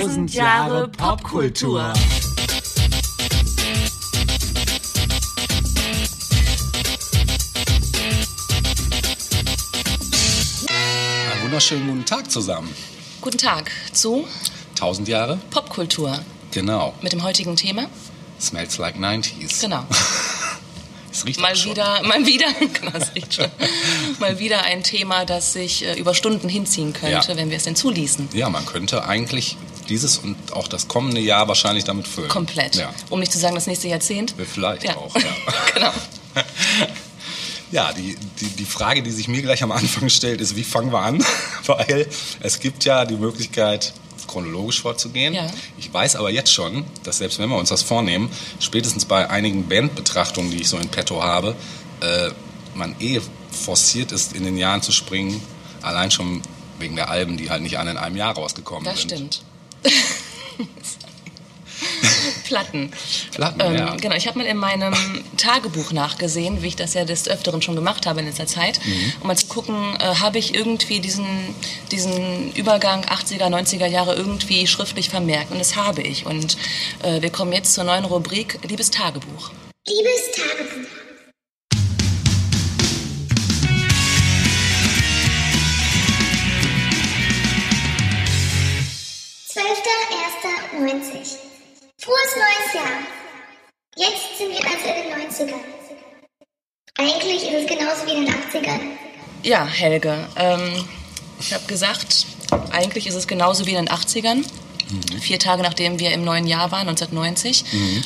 Tausend Jahre Popkultur. Einen wunderschönen guten Tag zusammen. Guten Tag zu 1000 Jahre? Popkultur Genau. mit dem heutigen Thema. Smells like 90s. Genau. Es riecht Mal schon. wieder, mal wieder, genau, das riecht schon. Mal wieder ein Thema, das sich äh, über Stunden hinziehen könnte, Ja. wenn wir es denn zuließen. Ja, man könnte eigentlich dieses und auch das kommende Jahr wahrscheinlich damit füllen. Komplett. Ja. Um nicht zu sagen, das nächste Jahrzehnt. Vielleicht Ja. auch, ja. genau. Ja, die, die, die Frage, die sich mir gleich am Anfang stellt, ist, wie fangen wir an? Weil es gibt ja die Möglichkeit, chronologisch vorzugehen. Ja. Ich weiß aber jetzt schon, dass selbst wenn wir uns das vornehmen, spätestens bei einigen Bandbetrachtungen, die ich so in petto habe, äh, man eh forciert ist, in den Jahren zu springen, allein schon wegen der Alben, die halt nicht alle in einem Jahr rausgekommen Das sind. stimmt. Platten. Platten, Ähm, ja. Genau, ich habe mal in meinem Tagebuch nachgesehen, wie ich das ja des Öfteren schon gemacht habe in letzter Zeit, Mhm. um mal zu gucken, äh, habe ich irgendwie diesen, diesen Übergang 80er, 90er Jahre irgendwie schriftlich vermerkt. Und das habe ich. Und äh, wir kommen jetzt zur neuen Rubrik Liebes Tagebuch. Liebes Tagebuch. Zwölfter, erster, 90. Frohes neues Jahr. Jetzt sind wir also in den 90ern. Eigentlich ist es genauso wie in den 80ern. Ja, Helge, ähm, ich habe gesagt, eigentlich ist es genauso wie in den 80ern. Vier Tage nachdem wir im neuen Jahr waren, 1990.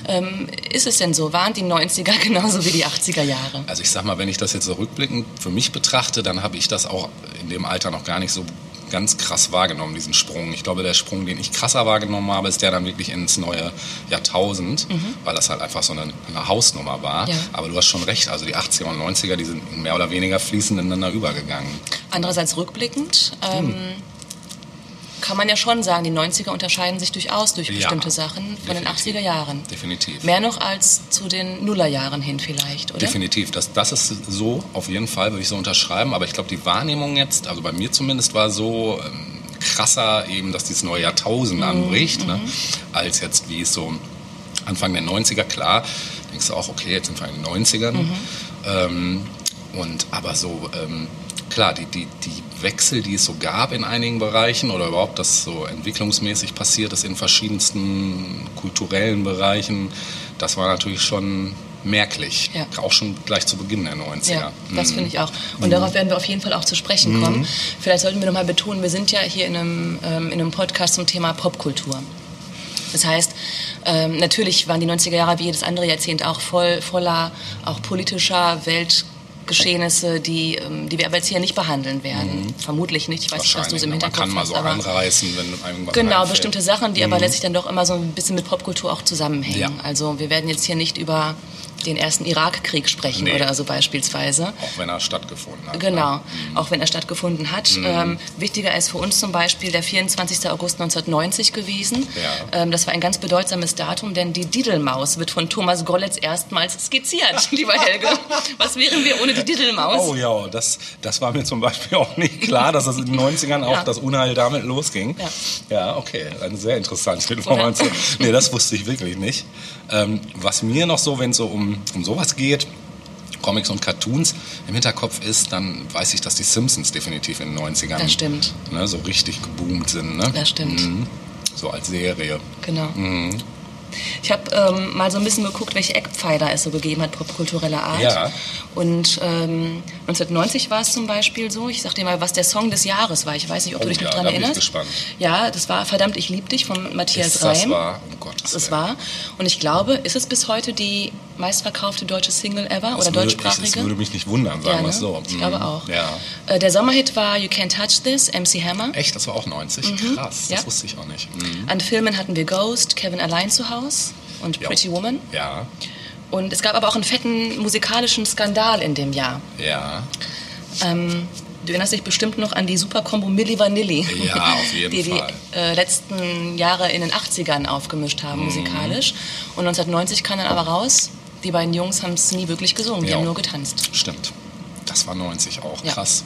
Ähm, ist es denn so? Waren die 90er genauso wie die 80er Jahre? Also ich sag mal, wenn ich das jetzt so rückblickend für mich betrachte, dann habe ich das auch in dem Alter noch gar nicht so ganz krass wahrgenommen, diesen Sprung. Ich glaube, der Sprung, den ich krasser wahrgenommen habe, ist der dann wirklich ins neue Jahrtausend, weil das halt einfach so eine, eine Hausnummer war. Ja. Aber du hast schon recht, also die 80er und 90er, die sind mehr oder weniger fließend ineinander übergegangen. Andererseits rückblickend ähm, kann man ja schon sagen, die 90er unterscheiden sich durchaus durch Ja, bestimmte Sachen von den definitiv. 80er Jahren. Definitiv. Mehr noch als zu den Nullerjahren hin vielleicht, oder? Definitiv. Das, das ist so, auf jeden Fall würde ich so unterschreiben. Aber ich glaube, die Wahrnehmung jetzt, also bei mir zumindest, war so ähm, krasser eben, dass dieses neue Jahrtausend anbricht, ne? als jetzt wie es so Anfang der 90er, klar, denkst du auch, okay, jetzt sind wir in den 90ern. Ähm, und aber so, ähm, klar, die, die, die Wechsel, die es so gab in einigen Bereichen oder überhaupt das so entwicklungsmäßig passiert ist in verschiedensten kulturellen Bereichen, das war natürlich schon merklich. Ja. Auch schon gleich zu Beginn der 90er. Ja, das Mhm. finde ich auch. Und darauf werden wir auf jeden Fall auch zu sprechen kommen. Vielleicht sollten wir nochmal betonen, wir sind ja hier in einem, ähm, in einem Podcast zum Thema Popkultur. Das heißt, ähm, natürlich waren die 90er Jahre wie jedes andere Jahrzehnt auch voll, voller auch politischer Weltgeschehnisse, die, ähm, die wir aber jetzt hier nicht behandeln werden. Vermutlich nicht. Ich weiß nicht, was du so im Mhm. Man Hinterkopf kann mal hast. so aber anreißen, wenn irgendwas Genau, einfällt. bestimmte Sachen, die aber letztlich dann doch immer so ein bisschen mit Popkultur auch zusammenhängen. Ja. Also wir werden jetzt hier nicht über den ersten Irakkrieg sprechen Nee. oder so beispielsweise. Auch wenn er stattgefunden hat. Genau, Ne? auch wenn er stattgefunden hat. Ähm, wichtiger ist für uns zum Beispiel der 24. August 1990 gewesen. Ja. Ähm, das war ein ganz bedeutsames Datum, denn die Diddlemaus wird von Thomas Gollitz erstmals skizziert, lieber Helge. Was wären wir ohne die Diddlemaus? Oh ja, das, das war mir zum Beispiel auch nicht klar, dass das in den 90ern auch Ja. das Unheil damit losging. Ja. ja okay, eine sehr interessante Information. Nee, das wusste ich wirklich nicht. Ähm, was mir noch so, wenn es so um, um sowas geht, Comics und Cartoons im Hinterkopf ist, dann weiß ich, dass die Simpsons definitiv in den 90ern Das stimmt. Ne, so richtig geboomt sind. Ne? Das stimmt. Mhm. So als Serie. Genau. Mhm. Ich habe ähm, mal so ein bisschen geguckt, welche Eckpfeiler es so gegeben hat, popkultureller Art. Ja. Und ähm, 1990 war es zum Beispiel so, ich sag dir mal, was der Song des Jahres war. Ich weiß nicht, ob Oh du dich noch ja, dran da bin ich erinnerst. gespannt. Ja, das war Verdammt, ich lieb dich von Matthias Ist das Reim. wahr? Um Gottes Das Willen. war. Und ich glaube, ist es bis heute die meistverkaufte deutsche Single ever Das oder würde, ich, deutschsprachige? das würde mich nicht wundern, sagen ja, wir ne? es so. Ich Mhm. glaube auch. Ja. Äh, der Sommerhit war You Can't Touch This, MC Hammer. Echt, das war auch 90? Krass, Ja. das wusste ich auch nicht. Mhm. An Filmen hatten wir Ghost, Kevin Allein zu Haus und. Pretty Woman. Ja, Und es gab aber auch einen fetten musikalischen Skandal in dem Jahr. ja. Ähm, du erinnerst dich bestimmt noch an die Superkombo Milli Vanilli. Ja, auf jeden die Fall. die äh, letzten Jahre in den 80ern aufgemischt haben, Mhm. musikalisch. Und 1990 kam dann aber raus, die beiden Jungs haben es nie wirklich gesungen, die Ja. haben nur getanzt. Stimmt. Das war 90 auch. Ja. Krass.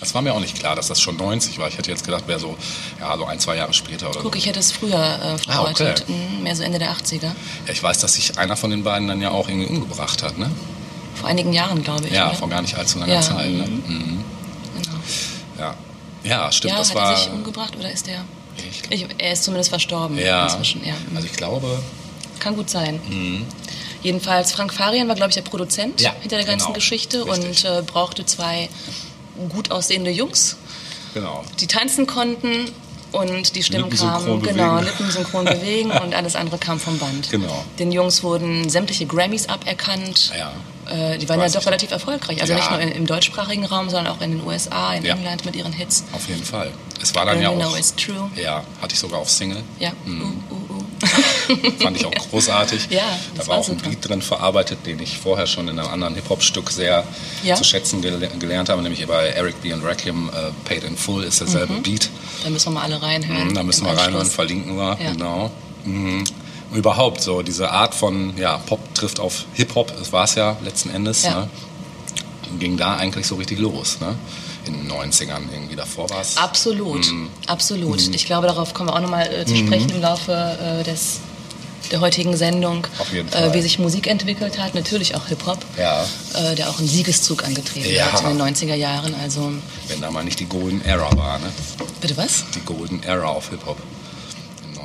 Das war mir auch nicht klar, dass das schon 90 war. Ich hätte jetzt gedacht, wäre so, ja, so ein, zwei Jahre später oder Guck, so. ich hätte es früher äh, verortet. Mhm, Mehr so Ende der 80er. Ja, ich weiß, dass sich einer von den beiden dann ja auch irgendwie umgebracht hat, ne? Vor einigen Jahren, glaube ich. Ja, oder? vor gar nicht allzu langer Ja, Zeit. Ne? Mhm. Ja. ja, stimmt, Ja, das hat war. er sich umgebracht oder ist er... er ist zumindest verstorben ja, inzwischen. Ja. also ich glaube, Kann gut sein. Jedenfalls, Frank Farian war, glaube ich, der Produzent Ja, hinter der ganzen genau. Geschichte Richtig. und äh, brauchte zwei gut aussehende Jungs, genau. die tanzen konnten und die Stimmen kamen, genau, bewegen. lippensynchron bewegen und alles andere kam vom Band. Genau. Den Jungs wurden sämtliche Grammys aberkannt. Ja. Äh, die waren ja doch relativ erfolgreich. Also Ja. nicht nur in, im deutschsprachigen Raum, sondern auch in den USA, in Ja. England mit ihren Hits. Auf jeden Fall. Es war dann All ja We Know auch. Is True. Ja, hatte ich sogar auf Single. Ja. Mhm. Uh, uh, uh. Fand ich auch großartig. Ja, da war war auch ein super. Beat drin verarbeitet, den ich vorher schon in einem anderen Hip-Hop-Stück sehr Ja? zu schätzen gele gelernt habe, nämlich bei Eric B. und Rakim, äh, Paid in Full ist derselbe Beat. Da müssen wir mal alle reinhören. Mhm, da müssen wir reinhören, verlinken wir, Ja. genau. Mhm. Überhaupt so diese Art von, ja, Pop trifft auf Hip-Hop, das war es ja letzten Endes, Ja. ne? ging da eigentlich so richtig los, ne? In den 90ern irgendwie davor war es. Absolut, Mhm. absolut. Ich glaube, darauf kommen wir auch nochmal äh, zu sprechen im Laufe äh, des, der heutigen Sendung, Äh, wie sich Musik entwickelt hat. Natürlich auch Hip-Hop, Ja, äh, der auch einen Siegeszug angetreten Ja. hat in den 90er Jahren. Also, wenn da mal nicht die Golden Era war, ne? bitte was? Die Golden Era auf Hip-Hop.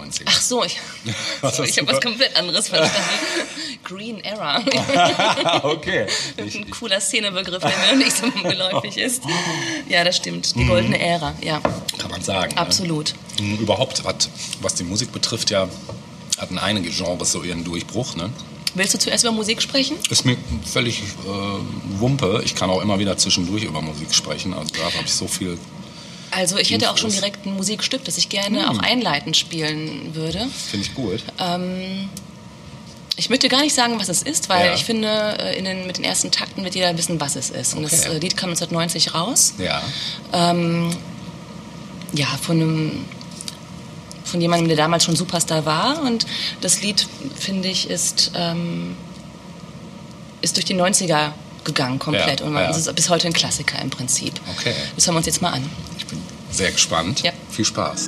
In den 90ern. Ach so, ich, Was so, ich habe was komplett anderes verstanden. Green Era. okay. Ein cooler Szenebegriff, der mir noch nicht so geläufig ist. Ja, das stimmt. Die Mhm. goldene Ära, ja, Kann man sagen. absolut. Ne? Überhaupt hat, was die Musik betrifft, ja, hatten einige Genres so ihren Durchbruch. Ne? Willst du zuerst über Musik sprechen? Ist mir völlig äh, Wumpe. Ich kann auch immer wieder zwischendurch über Musik sprechen. Also da habe ich so viel. Also ich hätte auch schon direkt ein Musikstück, das ich gerne Hm. auch einleitend spielen würde. Finde ich gut. Ich möchte gar nicht sagen, was es ist, weil Ja. ich finde, äh, den, mit den ersten Takten wird jeder wissen, was es ist. Und das Okay. äh, Lied kam 1990 raus. Ja. Ja, von einem von jemandem, der damals schon Superstar war. Und das Lied, finde ich, ist, ähm, ist durch die 90er gegangen komplett. Ja, Und man, ja. es ist bis heute ein Klassiker im Prinzip. Okay. Das hören wir uns jetzt mal an. Ich bin sehr gespannt. Ja. Viel Spaß.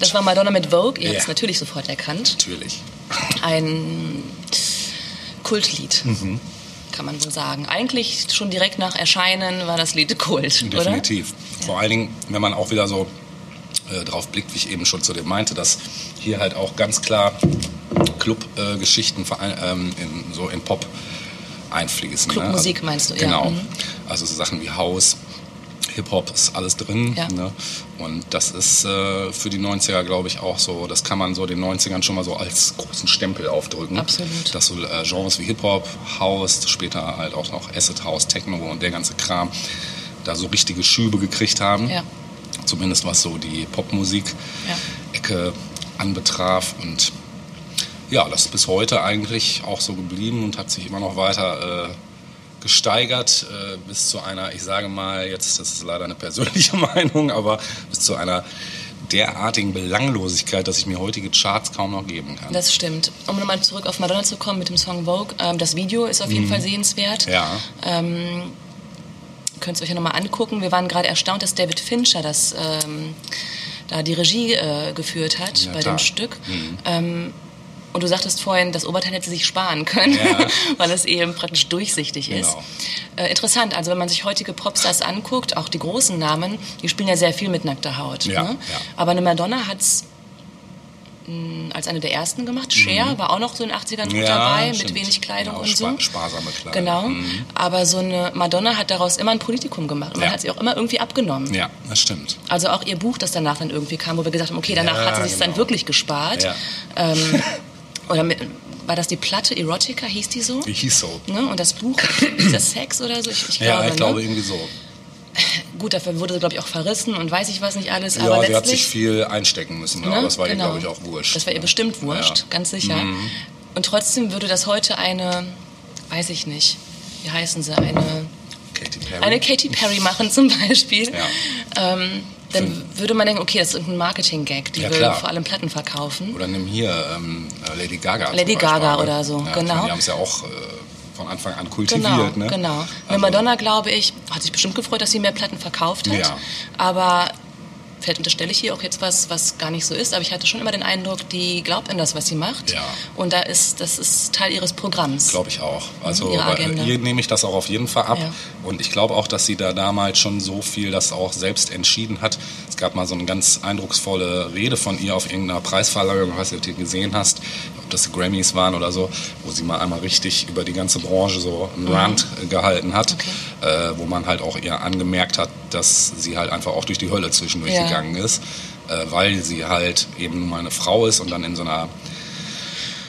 Das war Madonna mit Vogue. Ihr habt es Ja. natürlich sofort erkannt. Natürlich. Ein Kultlied, Mhm. kann man so sagen. Eigentlich schon direkt nach Erscheinen war das Lied Kult, oder? Definitiv. Vor allen Dingen, wenn man auch wieder so äh, drauf blickt, wie ich eben schon zu dem meinte, dass hier halt auch ganz klar Club-Geschichten ähm, in, so in Pop einfließen. Clubmusik also, meinst du, ja. Genau. Mhm. Also so Sachen wie House, Hip-Hop ist alles drin. Ja. Ne? Und das ist äh, für die 90er, glaube ich, auch so, das kann man so den 90ern schon mal so als großen Stempel aufdrücken. Absolut. Dass so äh, Genres wie Hip-Hop, House, später halt auch noch Acid House, Techno und der ganze Kram da so richtige Schübe gekriegt haben. Ja. Zumindest was so die Popmusik-Ecke anbetraf. Und ja, das ist bis heute eigentlich auch so geblieben und hat sich immer noch weiter äh, gesteigert äh, bis zu einer, ich sage mal jetzt, das ist leider eine persönliche Meinung, aber bis zu einer derartigen Belanglosigkeit, dass ich mir heutige Charts kaum noch geben kann. Das stimmt. Um nochmal zurück auf Madonna zu kommen mit dem Song Vogue. Ähm, das Video ist auf jeden Fall sehenswert. Mhm. ja, Ähm, könnt ihr euch ja nochmal angucken. Wir waren gerade erstaunt, dass David Fincher das ähm, da die Regie äh, geführt hat Ja, bei klar. dem Stück. Mhm. Ähm, und du sagtest vorhin, das Oberteil hätte sich sparen können, Ja. weil es eben praktisch durchsichtig ist. Genau. Äh, interessant, also wenn man sich heutige Popstars anguckt, auch die großen Namen, die spielen ja sehr viel mit nackter Haut. Ja, ne? ja. Aber eine Madonna hat's mh, als eine der ersten gemacht. Cher war auch noch so in den 80ern gut Mhm. Ja, dabei, mit stimmt. wenig Kleidung Genau, und so. spa- sparsame Kleidung. Genau. Mhm. Aber so eine Madonna hat daraus immer ein Politikum gemacht. Und man Ja. hat sie auch immer irgendwie abgenommen. ja, das stimmt. Also auch ihr Buch, das danach dann irgendwie kam, wo wir gesagt haben, okay, danach Ja, hat sie sich dann genau. wirklich gespart. Ja. Ähm, oder mit, war das die Platte Erotica, hieß die so? Die hieß so. Ne? Und das Buch, ist das Sex oder so? Ich, ich Ja, glaube, ich glaube ne? irgendwie so. Gut, dafür wurde sie, glaube ich, auch verrissen und weiß ich was nicht alles. Ja, aber sie hat sich viel einstecken müssen, ne? aber das war ihr, Genau. glaube ich, auch wurscht. Das war ihr bestimmt wurscht, Ja. Mhm. ganz sicher. Und trotzdem würde das heute eine, weiß ich nicht, wie heißen sie, eine Katy Perry. eine Katy Perry machen zum Beispiel, Ja. ähm, dann würde man denken, okay, das ist irgendein Marketing-Gag, die Ja, will klar. vor allem Platten verkaufen. Oder nimm hier ähm, Lady Gaga. Lady Gaga oder so, ja, genau. Die haben es ja auch äh, von Anfang an kultiviert. Genau, ne? genau. Also, Madonna, glaube ich, hat sich bestimmt gefreut, dass sie mehr Platten verkauft hat. Ja. Aber vielleicht unterstelle ich hier auch jetzt was, was gar nicht so ist, aber ich hatte schon immer den Eindruck, die glaubt an das, was sie macht. Ja. Und da ist, das ist Teil ihres Programms. Glaube ich auch. Also ihr nehme ich das auch auf jeden Fall ab. Ja. Und ich glaube auch, dass sie da damals schon so viel das auch selbst entschieden hat. Es gab mal so eine ganz eindrucksvolle Rede von ihr auf irgendeiner Preisverleihung, ob du die gesehen hast, ob das Grammys waren oder so, wo sie mal einmal richtig über die ganze Branche so einen Rant äh, gehalten hat, äh, wo man halt auch ihr angemerkt hat, dass sie halt einfach auch durch die Hölle zwischendurch Ja. gegangen ist, äh, weil sie halt eben nun mal eine Frau ist und dann in so einer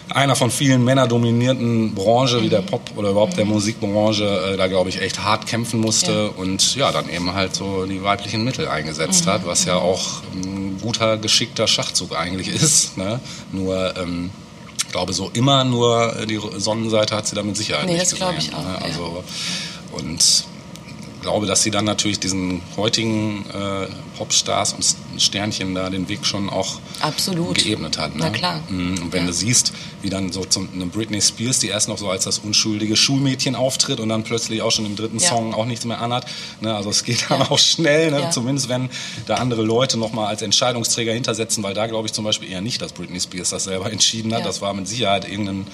einer von vielen männerdominierten Branche wie der Pop oder überhaupt der Musikbranche äh, da glaube ich echt hart kämpfen musste Ja. und ja dann eben halt so die weiblichen Mittel eingesetzt hat, was ja auch ein guter geschickter Schachzug eigentlich ist. Ne? Nur ähm, ich glaube so immer nur die Sonnenseite hat sie da mit Sicherheit Nee, nicht das glaube gesehen, ich auch, Ne? ja. Also und glaube, dass sie dann natürlich diesen heutigen äh, Popstars und Sternchen da den Weg schon auch Absolut. geebnet hat. Ne? Na klar. Mhm. Und wenn Ja. du siehst, wie dann so zum, eine Britney Spears, die erst noch so als das unschuldige Schulmädchen auftritt und dann plötzlich auch schon im dritten Ja. Song auch nichts mehr anhat. Ne? Also es geht dann Ja. auch schnell, ne? Zumindest wenn da andere Leute nochmal als Entscheidungsträger hintersetzen, weil da glaube ich zum Beispiel eher nicht, dass Britney Spears das selber entschieden hat. Das war mit Sicherheit irgendein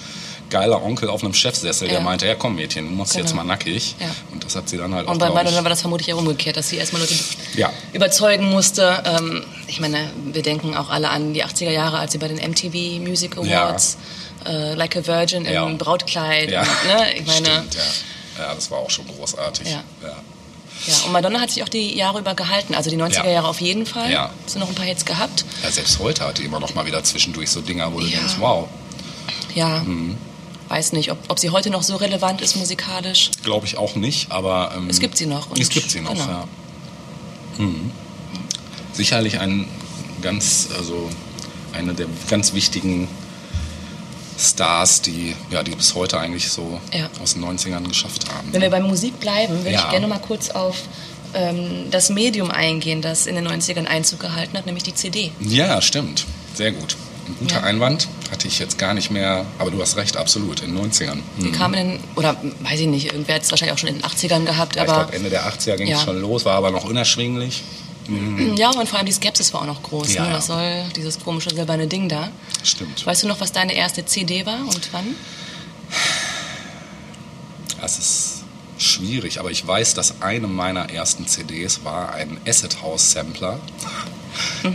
geiler Onkel auf einem Chefsessel, der Ja. meinte, ja komm Mädchen, du machst Genau. jetzt mal nackig. Ja. Und das hat sie dann halt auch, Und bei Madonna war das vermutlich auch umgekehrt, dass sie erstmal Leute Ja. überzeugen musste. Ähm, ich meine, wir denken auch alle an die 80er Jahre, als sie bei den MTV Music. Awards äh, Like a Virgin im. Brautkleid, Ja. ne? ich meine, Stimmt, ja. Das war auch schon großartig. Ja. und Madonna hat sich auch die Jahre über gehalten. Also die 90er Ja. Jahre auf jeden Fall. Ja. Hast du noch ein paar Hits gehabt? Ja, selbst heute hat die immer noch mal wieder zwischendurch so Dinger, wo du Ja. denkst, wow, Ja. Mhm. Weiß nicht, ob, ob sie heute noch so relevant ist musikalisch. glaube ich auch nicht, aber ähm, Es gibt sie noch. es gibt sie noch, genau. ja. Mhm. Sicherlich ein ganz, also eine der ganz wichtigen Stars, die, ja, die bis heute eigentlich so Ja. aus den 90ern geschafft haben. Wenn wir bei Musik bleiben, würde Ja. ich gerne mal kurz auf ähm, das Medium eingehen, das in den 90ern Einzug gehalten hat, nämlich die CD. Ja, stimmt. Sehr gut. Ein guter Ja. Einwand. Hatte ich jetzt gar nicht mehr, aber du hast recht, absolut, in den 90ern. Die Mhm. kam in den, oder weiß ich nicht, irgendwer hat es wahrscheinlich auch schon in den 80ern gehabt, Ja, ich aber glaube, Ende der 80er ging es Ja. schon los, war aber noch unerschwinglich. ja, und vor allem die Skepsis war auch noch groß. Ja, ne? Was soll dieses komische silberne Ding da? Stimmt. Weißt du noch, was deine erste CD war und wann? Das ist schwierig, aber ich weiß, dass eine meiner ersten CDs war ein Acid House Sampler.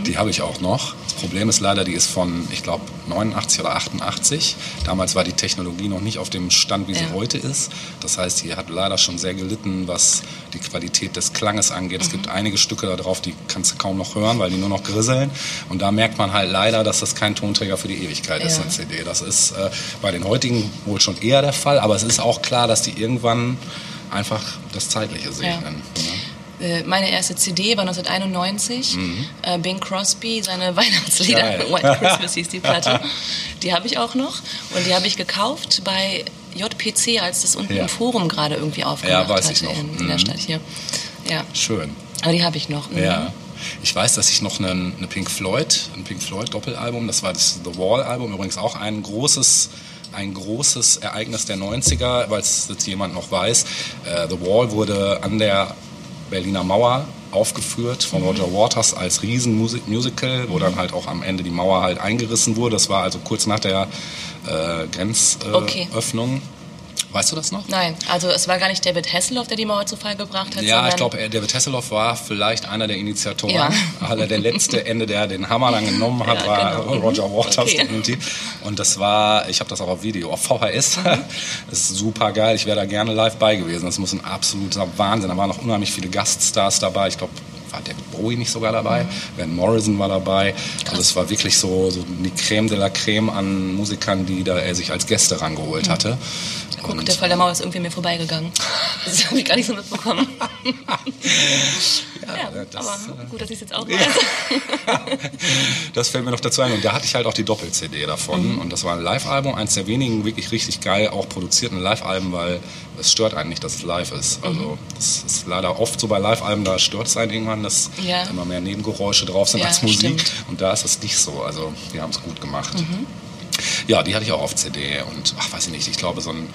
Die habe ich auch noch. Das Problem ist leider, die ist von, ich glaube, 89 oder 88. Damals war die Technologie noch nicht auf dem Stand, wie sie Ja. heute ist. Das heißt, die hat leider schon sehr gelitten, was die Qualität des Klanges angeht. Es gibt einige Stücke da drauf, die kannst du kaum noch hören, weil die nur noch grisseln. Und da merkt man halt leider, dass das kein Tonträger für die Ewigkeit ist, Ja. eine CD. Das ist äh, bei den heutigen wohl schon eher der Fall, aber es ist auch klar, dass die irgendwann einfach das Zeitliche segnen. ne? Äh, Meine erste CD war 1991. Äh, Bing Crosby, seine Weihnachtslieder. Mhm. Geil. White Christmas hieß die Platte. Die habe ich auch noch. Und die habe ich gekauft bei JPC, als das unten Ja. im Forum gerade irgendwie aufgemacht weiß ich hatte noch. In, in der Mhm. Stadt hier. Ja, Schön. aber die habe ich noch. Mhm. Ja. Ich weiß, dass ich noch eine, eine Pink Floyd, ein Pink Floyd Doppelalbum, das war das The Wall Album, übrigens auch ein großes ein großes Ereignis der 90er, weil es jetzt jemand noch weiß. Äh, The Wall wurde an der Berliner Mauer aufgeführt von. Roger Waters als Riesenmusical, wo dann halt auch am Ende die Mauer halt eingerissen wurde. Das war also kurz nach der äh, Okay. Weißt du das noch? Nein, also es war gar nicht David Hasselhoff, der die Mauer zu Fall gebracht hat, Ja, ich glaube, David Hasselhoff war vielleicht einer der Initiatoren. Ja. Aber der letzte Ende, der den Hammer dann genommen hat, Ja, war genau. Mhm. Roger Waters Okay. Und das war, ich habe das auch auf Video, auf VHS. Mhm. Das ist super geil. Ich wäre da gerne live bei gewesen. Das muss ein absoluter Wahnsinn. Da waren noch unheimlich viele Gaststars dabei. Ich glaube, war David Bowie nicht sogar dabei? Mhm. Van Morrison war dabei. Also es war wirklich so, so die Creme de la Creme an Musikern, die da er sich als Gäste rangeholt hatte. Guck, Und- der Fall der Mauer ist irgendwie mir vorbeigegangen. Das habe ich gar nicht so mitbekommen. ja, das, aber äh, gut, dass ich es jetzt auch weiß. Das fällt mir noch dazu ein. Und da hatte ich halt auch die Doppel-CD davon. Mhm. Und das war ein Live-Album, eins der wenigen wirklich richtig geil auch produzierten Live-Alben, weil es stört einen nicht, dass es live ist. Mhm. Also das ist leider oft so bei Live-Alben, da stört es einen irgendwann, dass Ja. immer mehr Nebengeräusche drauf sind Ja, als Musik. stimmt. Und da ist es nicht so. Also die haben es gut gemacht. Mhm. Ja, die hatte ich auch auf CD und ach, weiß ich nicht, ich glaube so ein,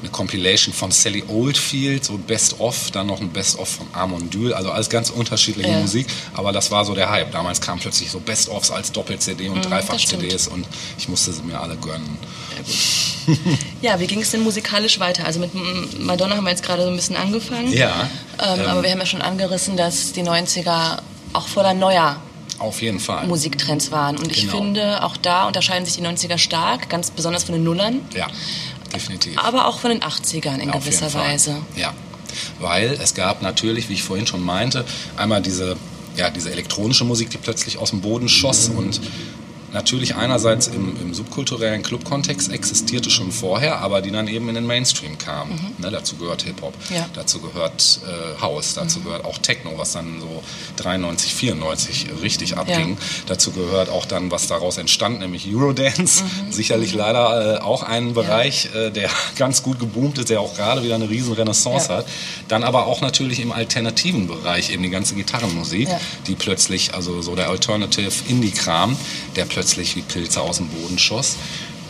eine Compilation von Sally Oldfield, so ein Best-of, dann noch ein Best-of von Amon Dül, also alles ganz unterschiedliche Ja. Musik, aber das war so der Hype. Damals kamen plötzlich so Best-ofs als Doppel-CD und Mhm, Dreifach-CDs und ich musste sie mir alle gönnen. Ja, wie ging es denn musikalisch weiter? Also mit Madonna haben wir jetzt gerade so ein bisschen angefangen. Ja, Ähm, aber wir haben ja schon angerissen, dass die 90er auch voller neuer auf jeden Fall. Musiktrends waren. Und ich Genau. finde, auch da unterscheiden sich die 90er stark, ganz besonders von den Nullern, Ja, definitiv. aber auch von den 80ern in Auf gewisser. Weise. Ja, weil es gab natürlich, wie ich vorhin schon meinte, einmal diese, ja, diese elektronische Musik, die plötzlich aus dem Boden schoss und natürlich einerseits im, im subkulturellen Club-Kontext existierte schon vorher, aber die dann eben in den Mainstream kam. Ne, dazu gehört Hip-Hop, Ja. dazu gehört äh, House, dazu gehört auch Techno, was dann so 93, 94 richtig abging. Dazu gehört auch dann, was daraus entstand, nämlich Eurodance. Sicherlich leider äh, auch ein Bereich, äh, der ganz gut geboomt ist, der auch gerade wieder eine riesen Renaissance Ja. hat. Dann aber auch natürlich im alternativen Bereich eben die ganze Gitarrenmusik, Ja. die plötzlich, also so der Alternative Indie-Kram, der plötzlich wie Pilze aus dem Boden schoss.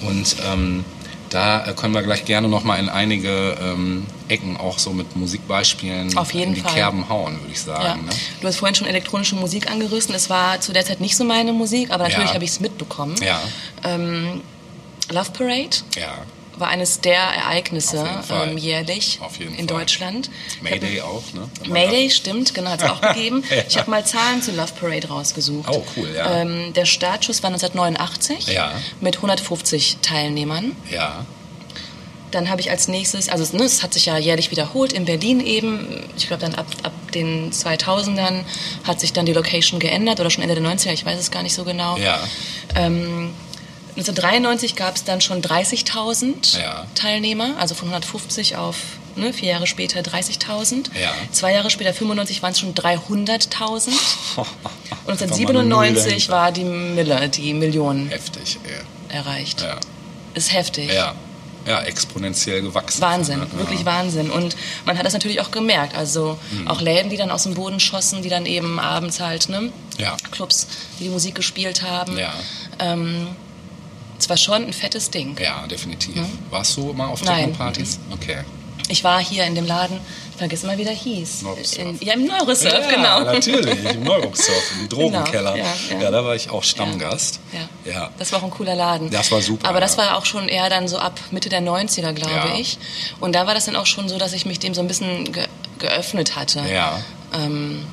Und ähm, da äh, können wir gleich gerne nochmal in einige ähm, Ecken auch so mit Musikbeispielen Auf jeden in die Fall. Kerben hauen, würde ich sagen. Ja. Ne? Du hast vorhin schon elektronische Musik angerissen. Es war zu der Zeit nicht so meine Musik, aber natürlich Ja. habe ich es mitbekommen. Ja, Ähm, Love Parade ja. War eines der Ereignisse ähm, jährlich in Fall. Deutschland. Ich hab- Mayday auch, ne? Mayday, stimmt, genau, hat es auch gegeben. Ja. Ich habe mal Zahlen zu Love Parade rausgesucht. Oh, cool, ja. Ähm, der Startschuss war 1989 Ja. mit 150 Teilnehmern. Ja, dann habe ich als nächstes, also ne, es hat sich ja jährlich wiederholt, in Berlin eben, ich glaube dann ab, ab den 2000ern hat sich dann die Location geändert oder schon Ende der 90er, ich weiß es gar nicht so genau. Ja. Ähm, 1993 gab es dann schon 30.000 Ja. Teilnehmer, also von 150 auf ne, vier Jahre später 30.000. Ja. Zwei Jahre später, 95, waren es schon 300.000. Und Einfach mal eine Null 1997 dahinter. war die Mille, die Million Heftig, ja. erreicht. Ja. Ist heftig. Ja, ja exponentiell gewachsen. Wahnsinn, Ja. wirklich Wahnsinn. Und man hat das natürlich auch gemerkt. Also Mhm. auch Läden, die dann aus dem Boden schossen, die dann eben abends halt, ne? Ja. Clubs, die die Musik gespielt haben. Ja. Ähm, es war schon ein fettes Ding. Ja, definitiv. Warst du mal auf. Techno-Partys? Okay. Ich war hier in dem Laden, ich vergesse mal, wie der hieß. In, ja, im Neurosurf, ja, genau. natürlich, im Neurosurf, im Drogenkeller. Genau, ja, ja, ja. da war ich auch Stammgast. Ja. Das war auch ein cooler Laden. Das war super, Aber das war auch schon eher dann so ab Mitte der 90er, glaube ich. Und da war das dann auch schon so, dass ich mich dem so ein bisschen ge geöffnet hatte. Ja. Ähm,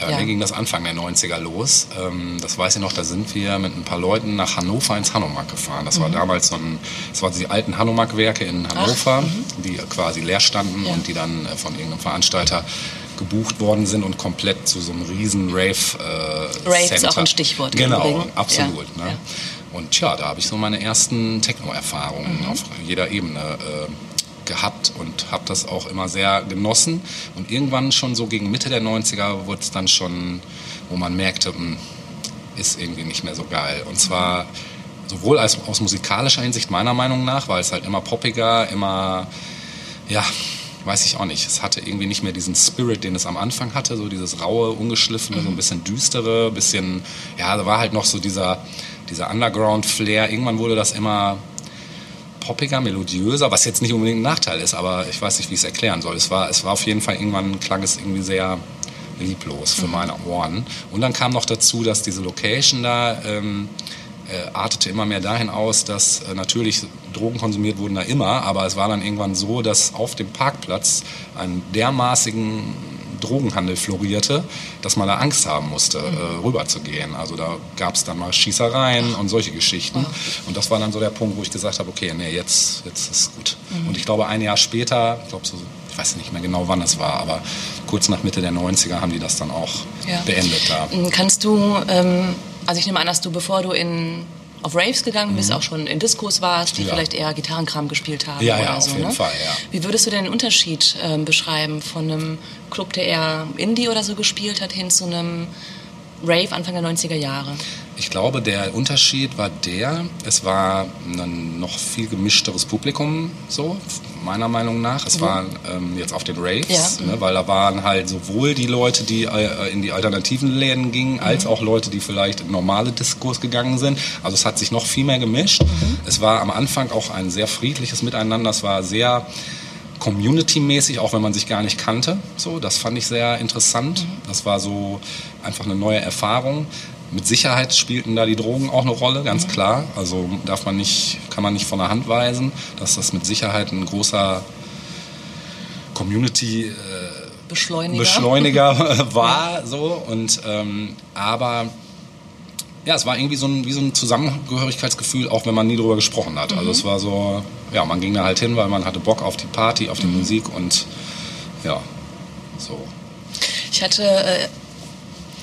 Ja, bei Ja. mir ging das Anfang der 90er los. Ähm, das weiß ich noch, da sind wir mit ein paar Leuten nach Hannover ins Hanomag gefahren. Das war Mhm. damals so ein, das waren die alten Hanomag-Werke in Hannover, die quasi leer standen mhm. Ja. und die dann äh, von irgendeinem Veranstalter gebucht worden sind und komplett zu so einem riesen Rave äh, Rave ist Center. auch ein Stichwort Genau, absolut. Ja, Ne? ja. Und tja, da habe ich so meine ersten Techno-Erfahrungen Mhm. auf jeder Ebene äh, gehabt und habe das auch immer sehr genossen. Und irgendwann schon so gegen Mitte der 90er wurde es dann schon, wo man merkte, hm, ist irgendwie nicht mehr so geil. Und zwar sowohl als, aus musikalischer Hinsicht meiner Meinung nach, weil es halt immer poppiger, immer, ja, weiß ich auch nicht. Es hatte irgendwie nicht mehr diesen Spirit, den es am Anfang hatte, so dieses raue, ungeschliffene, so ein bisschen düstere, bisschen, ja, da war halt noch so dieser, dieser Underground-Flair. Irgendwann wurde das immer poppiger, melodiöser, was jetzt nicht unbedingt ein Nachteil ist, aber ich weiß nicht, wie ich es erklären soll. Es war, es war auf jeden Fall, irgendwann klang es irgendwie sehr lieblos für meine Ohren. Und dann kam noch dazu, dass diese Location da ähm, äh, artete immer mehr dahin aus, dass äh, natürlich Drogen konsumiert wurden da immer, aber es war dann irgendwann so, dass auf dem Parkplatz ein dermaßigen Drogenhandel florierte, dass man da Angst haben musste, äh, rüberzugehen. Also da gab es dann mal Schießereien und solche Geschichten. Und das war dann so der Punkt, wo ich gesagt habe, okay, nee, jetzt, jetzt ist gut. Und ich glaube, ein Jahr später, ich glaube so, ich weiß nicht mehr genau, wann es war, aber kurz nach Mitte der 90er haben die das dann auch Ja. beendet da. Kannst du, ähm, also ich nehme an, dass du, bevor du in, auf Raves gegangen bist, auch schon in Diskos warst, die Mhm. Ja. vielleicht eher Gitarrenkram gespielt haben Ja, oder ja, auf so. jeden ne? Fall, ja. Wie würdest du denn den Unterschied ähm, beschreiben von einem Club, der eher Indie oder so gespielt hat, hin zu einem Rave Anfang der 90er Jahre? Ich glaube, der Unterschied war der, es war ein noch viel gemischteres Publikum, so meiner Meinung nach. Es war ähm, jetzt auf den Raves, Ja. ne, weil da waren halt sowohl die Leute, die äh, in die alternativen Läden gingen, als auch Leute, die vielleicht in normale Diskos gegangen sind. Also es hat sich noch viel mehr gemischt. Es war am Anfang auch ein sehr friedliches Miteinander. Es war sehr Community-mäßig, auch wenn man sich gar nicht kannte. So, das fand ich sehr interessant. Das war so einfach eine neue Erfahrung. Mit Sicherheit spielten da die Drogen auch eine Rolle, ganz klar. Also darf man nicht, kann man nicht von der Hand weisen, dass das mit Sicherheit ein großer Community äh, Beschleuniger? Beschleuniger war so und ähm, aber ja, es war irgendwie so ein, wie so ein Zusammengehörigkeitsgefühl, auch wenn man nie drüber gesprochen hat. Also es war so, ja, man ging da halt hin, weil man hatte Bock auf die Party, auf die Musik und ja, so. Ich hatte äh,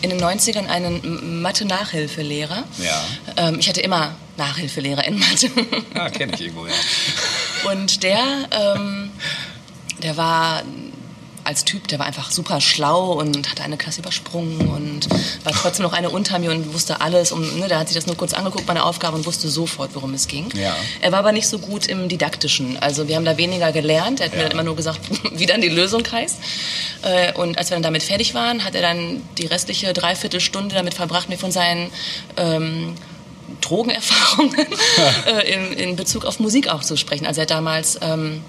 in den 90ern einen Mathe-Nachhilfelehrer. Ja. Ähm, ich hatte immer Nachhilfelehrer in Mathe. Ja, kenne ich irgendwo, ja. Und der, ähm, der war als Typ, der war einfach super schlau und hatte eine Klasse übersprungen und war trotzdem noch eine unter mir und wusste alles. Und, ne, der hat sich das nur kurz angeguckt, meine Aufgabe, und wusste sofort, worum es ging. Ja. Er war aber nicht so gut im Didaktischen. Also wir haben da weniger gelernt. Er hat mir Ja. dann immer nur gesagt, wie dann die Lösung heißt. Äh, Und als wir dann damit fertig waren, hat er dann die restliche Dreiviertelstunde damit verbracht, mir von seinen ähm, Drogenerfahrungen äh, in, in Bezug auf Musik auch zu sprechen. Also er hat damals, ähm,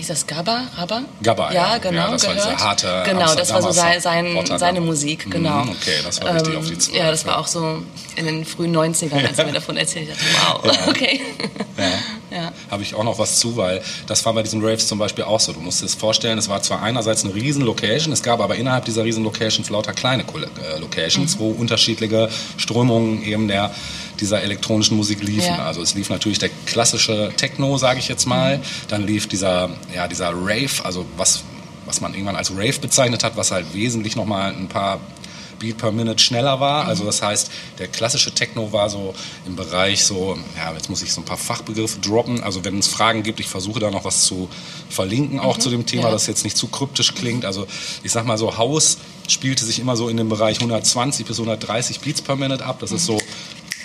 hieß das Gabba? Rabba? Gabba, ja. ja. genau, Ja, das war gehört. diese harte Genau, das war so sein, sein, seine Musik, genau. Mhm, okay, das war richtig auf die Zwölf, Ja, das war auch so in den frühen 90ern, als er mir davon erzählt hat. Wow, okay. Ja. Habe ich auch noch was zu, weil das war bei diesen Raves zum Beispiel auch so. Du musst dir das vorstellen, es war zwar einerseits eine riesen Location, es gab aber innerhalb dieser riesen Locations lauter kleine äh, Locations, Mhm. wo unterschiedliche Strömungen eben der dieser elektronischen Musik liefen. Ja. Also es lief natürlich der klassische Techno, sage ich jetzt mal. Mhm. Dann lief dieser, ja, dieser Rave, also was, was man irgendwann als Rave bezeichnet hat, was halt wesentlich nochmal ein paar Beat per Minute schneller war. Also das heißt, der klassische Techno war so im Bereich so, ja, jetzt muss ich so ein paar Fachbegriffe droppen. Also wenn es Fragen gibt, ich versuche da noch was zu verlinken, auch zu dem Thema, ja. das jetzt nicht zu kryptisch klingt. Also ich sag mal so, House spielte sich immer so in dem Bereich 120 bis 130 Beats per Minute ab. Das ist so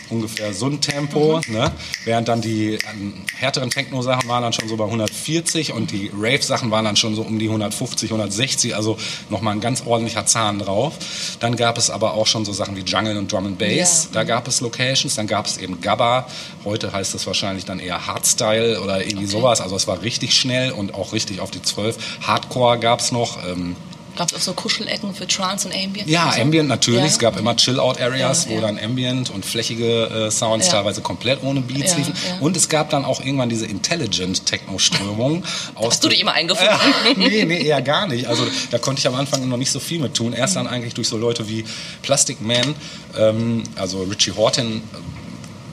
ungefähr so ein Tempo, ne? während dann die ähm, härteren Techno-Sachen waren dann schon so bei 140 und die Rave-Sachen waren dann schon so um die 150, 160, also nochmal ein ganz ordentlicher Zahn drauf. Dann gab es aber auch schon so Sachen wie Jungle und Drum and Bass, Ja. da gab es Locations, dann gab es eben Gabba, heute heißt das wahrscheinlich dann eher Hardstyle oder irgendwie sowas, also es war richtig schnell und auch richtig auf die 12. Hardcore gab es noch, ähm, Gab es auch so Kuschelecken für Trance und Ambient? ja, und so? Ambient natürlich. Ja. Es gab immer Chill-Out-Areas, Ja, wo dann Ambient und flächige äh, Sounds teilweise komplett ohne Beats liefen. Und es gab dann auch irgendwann diese Intelligent-Techno-Strömung. Hast du dich immer eingefunden? nee, nee, eher gar nicht. Also da konnte ich am Anfang noch nicht so viel mit tun. Erst dann eigentlich durch so Leute wie Plastic Man, ähm, also Richie Horton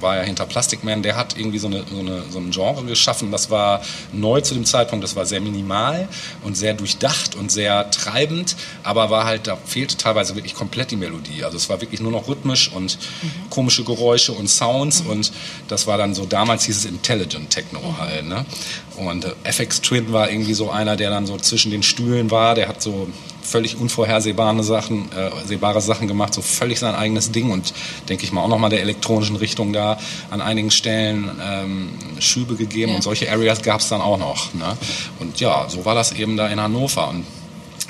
war ja hinter Plastic Man, der hat irgendwie so, eine, so, eine, so ein Genre geschaffen, das war neu zu dem Zeitpunkt, das war sehr minimal und sehr durchdacht und sehr treibend, aber war halt, da fehlte teilweise wirklich komplett die Melodie. Also es war wirklich nur noch rhythmisch und komische Geräusche und Sounds und das war dann so, damals hieß es Intelligent Techno halt, ne? Und äh, FX Twin war irgendwie so einer, der dann so zwischen den Stühlen war, der hat so völlig unvorhersehbare Sachen, äh, sehbare Sachen gemacht, so völlig sein eigenes Ding und denke ich mal auch nochmal der elektronischen Richtung da an einigen Stellen ähm, Schübe gegeben Ja. und solche Areas gab es dann auch noch. Ne? Und ja, so war das eben da in Hannover. Und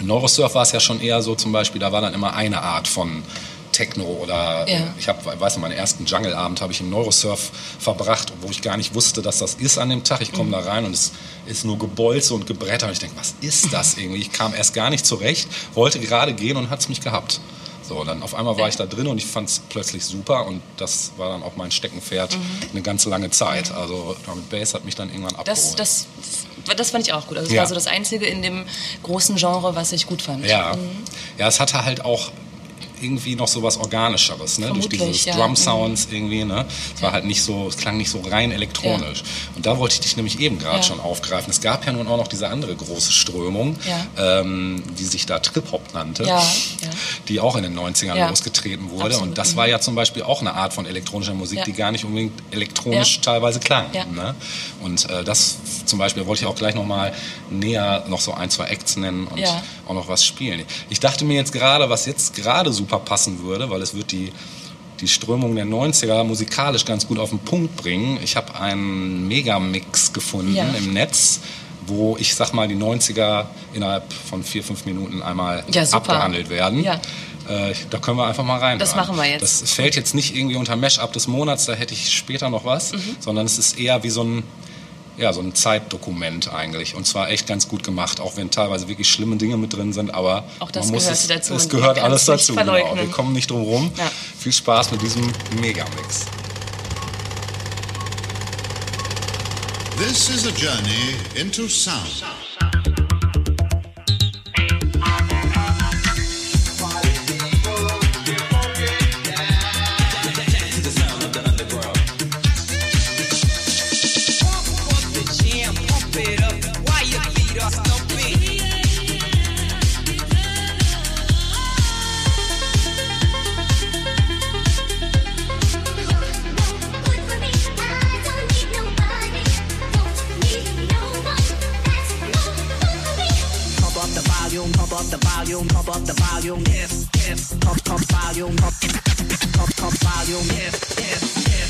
in Neurosurf war es ja schon eher so zum Beispiel, da war dann immer eine Art von Techno oder Ja. äh, ich habe, weiß nicht, meinen ersten Jungle-Abend habe ich im Neurosurf verbracht, wo ich gar nicht wusste, dass das ist an dem Tag. Ich komme Mhm. da rein und es ist nur Gebolze und Gebretter und ich denke, was ist das irgendwie? Ich kam erst gar nicht zurecht, wollte gerade gehen und hat es mich gehabt. So, dann auf einmal war ich da drin und ich fand es plötzlich super und das war dann auch mein Steckenpferd eine ganz lange Zeit. Also Drum Bass hat mich dann irgendwann abgeholt. Das, das, das fand ich auch gut. Also das Ja. war so das Einzige in dem großen Genre, was ich gut fand. Ja, ja, es hatte halt auch irgendwie noch so was Organischeres, ne? durch Vermutlich, diese ja. Drum Sounds irgendwie, ne? Es war halt nicht so, es klang nicht so rein elektronisch. Und da wollte ich dich nämlich eben gerade Ja. schon aufgreifen. Es gab ja nun auch noch diese andere große Strömung, Ja. ähm, die sich da Trip-Hop nannte, Ja, ja. die auch in den 90ern Ja. losgetreten wurde. Absolut, Und das mhm. war ja zum Beispiel auch eine Art von elektronischer Musik, Ja. die gar nicht unbedingt elektronisch Ja. teilweise klang. Ja. Ne? Und äh, das zum Beispiel wollte ich auch gleich nochmal näher noch so ein, zwei Acts nennen und Ja. auch noch was spielen. Ich dachte mir jetzt gerade, was jetzt gerade super passen würde, weil es wird die, die Strömung der 90er musikalisch ganz gut auf den Punkt bringen. Ich habe einen Megamix gefunden Ja. im Netz, wo ich sag mal die 90er innerhalb von vier, fünf Minuten einmal Ja, super. abgehandelt werden. Ja. Äh, da können wir einfach mal rein. Das machen wir jetzt. Das fällt jetzt nicht irgendwie unter Mesh-Up des Monats, da hätte ich später noch was, Mhm. sondern es ist eher wie so ein, ja, so ein Zeitdokument eigentlich. Und zwar echt ganz gut gemacht, auch wenn teilweise wirklich schlimme Dinge mit drin sind, aber Auch das man muss gehört es, dazu es gehört alles dazu. Genau. Wir kommen nicht drum rum. Ja. Viel Spaß mit diesem Megamix. This is a journey into sound. Volume, pump up the volume, yes, yes. Pump, pump volume, pump, pump, pump volume, yes, yes, yes.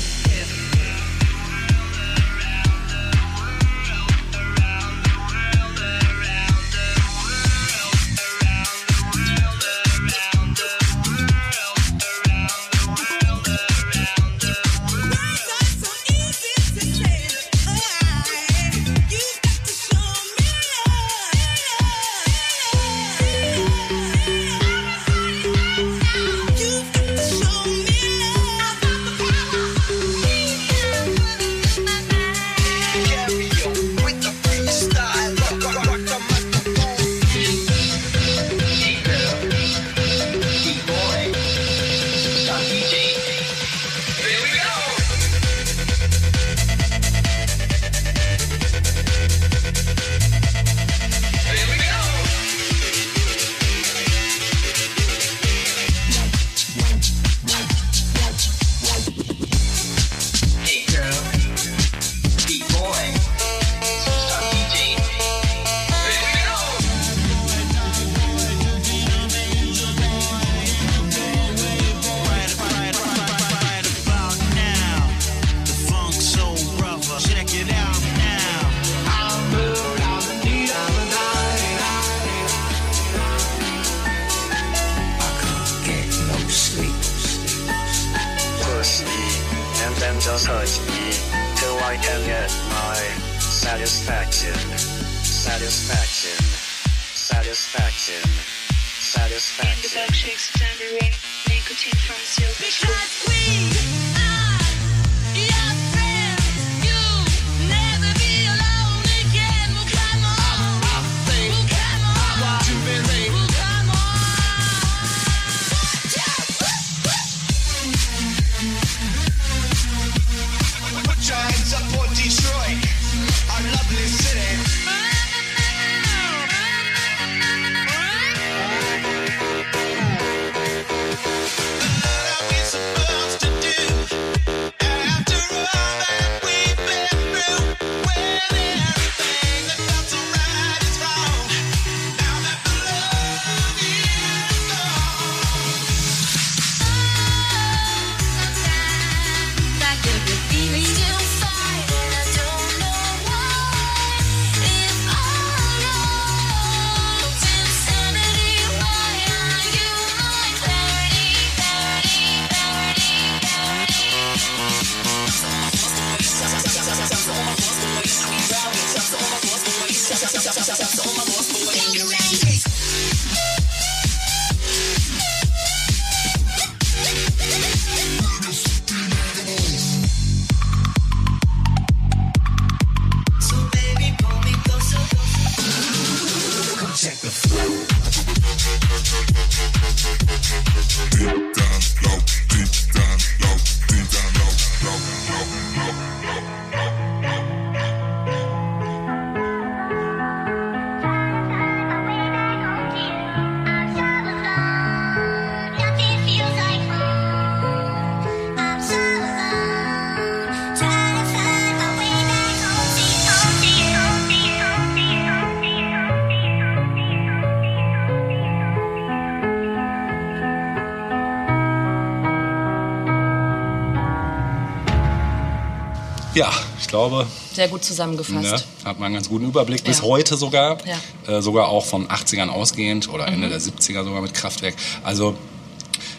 Sehr gut zusammengefasst. ne, hat man einen ganz guten Überblick. Bis Ja. heute sogar. Ja. Äh, sogar auch von 80ern ausgehend oder Ende der 70er sogar mit Kraftwerk. Also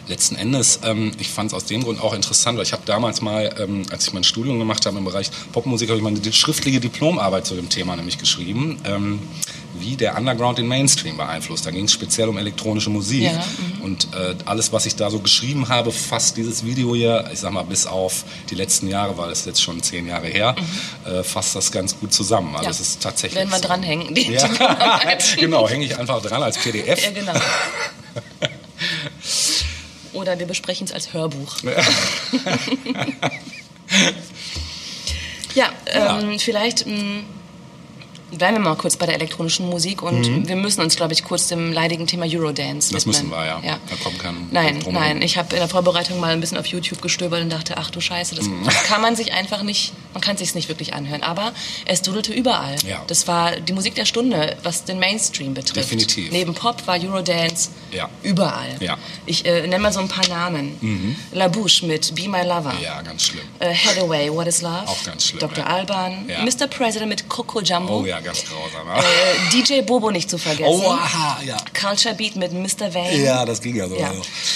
letzten Endes, ähm, ich fand es aus dem Grund auch interessant, weil ich habe damals mal, ähm, als ich mein Studium gemacht habe im Bereich Popmusik, habe ich meine schriftliche Diplomarbeit zu dem Thema nämlich geschrieben, ähm, wie der Underground den Mainstream beeinflusst. Da ging es speziell um elektronische Musik. Ja, mhm. Und äh, alles, was ich da so geschrieben habe, fasst dieses Video hier, ich sag mal, bis auf die letzten Jahre, weil es jetzt schon zehn Jahre her, äh, fasst das ganz gut zusammen. Also Mhm. Ja. es ist tatsächlich. Werden wir so. dranhängen. Die Ja, genau, hänge ich einfach dran als PDF. Ja, genau. Oder wir besprechen es als Hörbuch. Ja, ähm, vielleicht mh, bleiben wir mal kurz bei der elektronischen Musik und wir müssen uns, glaube ich, kurz dem leidigen Thema Eurodance Mhm. Das widmen. müssen wir, ja. Da kommt kein Nein, drum nein. Ich habe in der Vorbereitung mal ein bisschen auf YouTube gestöbert und dachte, ach du Scheiße, das, Mhm. kann man sich einfach nicht, man kann sich nicht wirklich anhören. Aber es dudelte überall. Ja. Das war die Musik der Stunde, was den Mainstream betrifft. Definitiv. Neben Pop war Eurodance Ja. überall. Ja. Ich äh, nenne mal so ein paar Namen. La Bouche mit Be My Lover. Ja, ganz schlimm. Äh, Hathaway, What is Love? Auch ganz schlimm, Dr. ja. Alban. Ja. Mr. President mit Coco Jumbo. Oh ja, ganz grausam. Äh, DJ Bobo nicht zu vergessen. Oh, aha, ja. Culture Beat mit Mr. Vane. Ja, das ging ja so. Ja,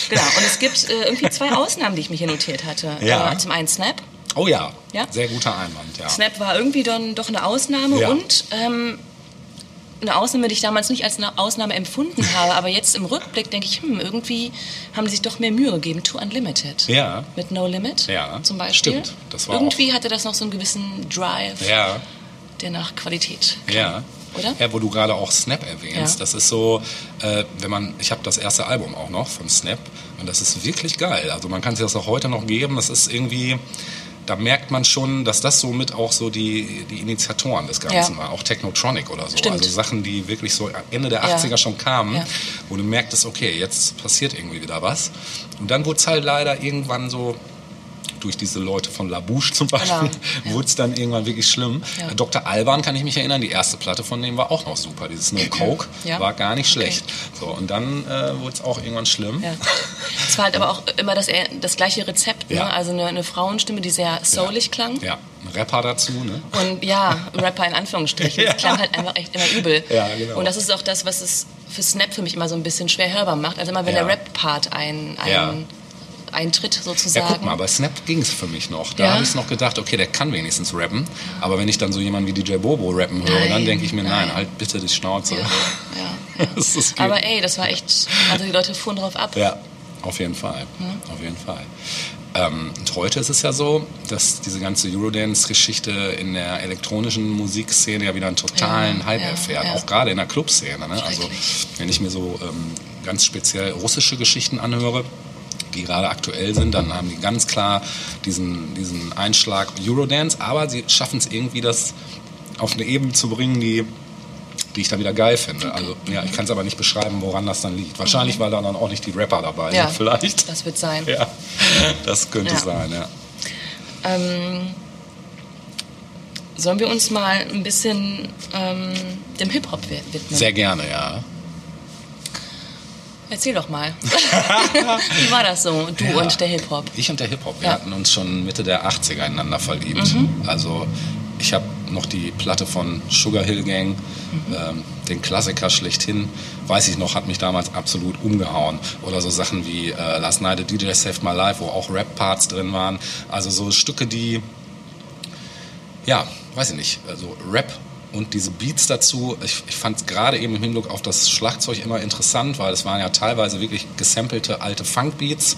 genau. Und es gibt äh, irgendwie zwei Ausnahmen, die ich mir hier notiert hatte. Ja. Äh, zum einen Snap. Oh ja. Ja? sehr guter Einwand, ja. Snap war irgendwie dann doch eine Ausnahme Ja. und ähm, eine Ausnahme, die ich damals nicht als eine Ausnahme empfunden habe, aber jetzt im Rückblick denke ich, hm, irgendwie haben die sich doch mehr Mühe gegeben. Too Unlimited. Ja. Mit No Limit Ja, zum Beispiel. stimmt. Das war irgendwie hatte das noch so einen gewissen Drive, Ja, der nach Qualität ja. Oder? Ja, wo du gerade auch Snap erwähnst. Ja. Das ist so, äh, wenn man, ich habe das erste Album auch noch von Snap und das ist wirklich geil. Also man kann sich das auch heute noch geben. Das ist irgendwie, da merkt man schon, dass das so mit auch so die, die Initiatoren des Ganzen Ja. war. Auch Technotronic oder so. Stimmt. Also Sachen, die wirklich so Ende der Ja. 80er schon kamen, Ja. wo du merktest, okay, jetzt passiert irgendwie wieder was. Und dann wurde es halt leider irgendwann so durch diese Leute von La Bouche zum Beispiel, Genau, wurde es dann irgendwann wirklich schlimm. Ja. Äh, Dr. Alban kann ich mich erinnern, die erste Platte von dem war auch noch super. Dieses No Coke Ja. war gar nicht Okay. schlecht. So, und dann äh, wurde es auch irgendwann schlimm. Es war halt aber auch immer das, das gleiche Rezept. Ne? Also eine, eine Frauenstimme, die sehr soulig klang. Ja, ein Rapper dazu, ne? Und ja, Rapper in Anführungsstrichen. Das klang halt einfach echt immer übel. Ja, genau. Und das ist auch das, was es für Snap für mich immer so ein bisschen schwer hörbar macht. Also immer wenn der Rap-Part ein, ein Ja. Eintritt Ja, sozusagen. guck mal, bei Snap ging es für mich noch. Da Ja? habe ich noch gedacht, okay, der kann wenigstens rappen. Aber wenn ich dann so jemanden wie DJ Bobo rappen höre, Nein, dann denke ich mir, nein, nein. halt bitte die Schnauze. Ja, ja. Aber ey, das war echt, also die Leute fuhren drauf ab. Ja, auf jeden Fall. Auf jeden Fall. Ähm, und heute ist es ja so, dass diese ganze Eurodance-Geschichte in der elektronischen Musikszene ja wieder einen totalen Ja, Hype ja, erfährt, ja. auch gerade in der Clubszene. Ne? Also wenn ich mir so ähm, ganz speziell russische Geschichten anhöre, die gerade aktuell sind, dann haben die ganz klar diesen, diesen Einschlag Eurodance, aber sie schaffen es irgendwie, das auf eine Ebene zu bringen, die die ich dann wieder geil finde. Also ja, ich kann es aber nicht beschreiben, woran das dann liegt. Wahrscheinlich, weil da dann auch nicht die Rapper dabei Mhm. Ja, sind, vielleicht. das wird sein. Ja, das könnte Ja. sein, ja. Ähm, sollen wir uns mal ein bisschen ähm, dem Hip-Hop wi- widmen? Sehr gerne, ja. Erzähl doch mal. Wie war das so, du Ja. und der Hip-Hop? Ich und der Hip-Hop, wir Ja. hatten uns schon Mitte der 80er ineinander verliebt. Mhm. Also ich habe noch die Platte von Sugar Hill Gang, Mhm. ähm, den Klassiker schlechthin, weiß ich noch, hat mich damals absolut umgehauen. Oder so Sachen wie äh, Last Night a DJ Saved My Life, wo auch Rap-Parts drin waren. Also so Stücke, die, ja, weiß ich nicht, also Rap und diese Beats dazu, ich, ich fand es gerade eben im Hinblick auf das Schlagzeug immer interessant, weil es waren ja teilweise wirklich gesampelte alte Funk-Beats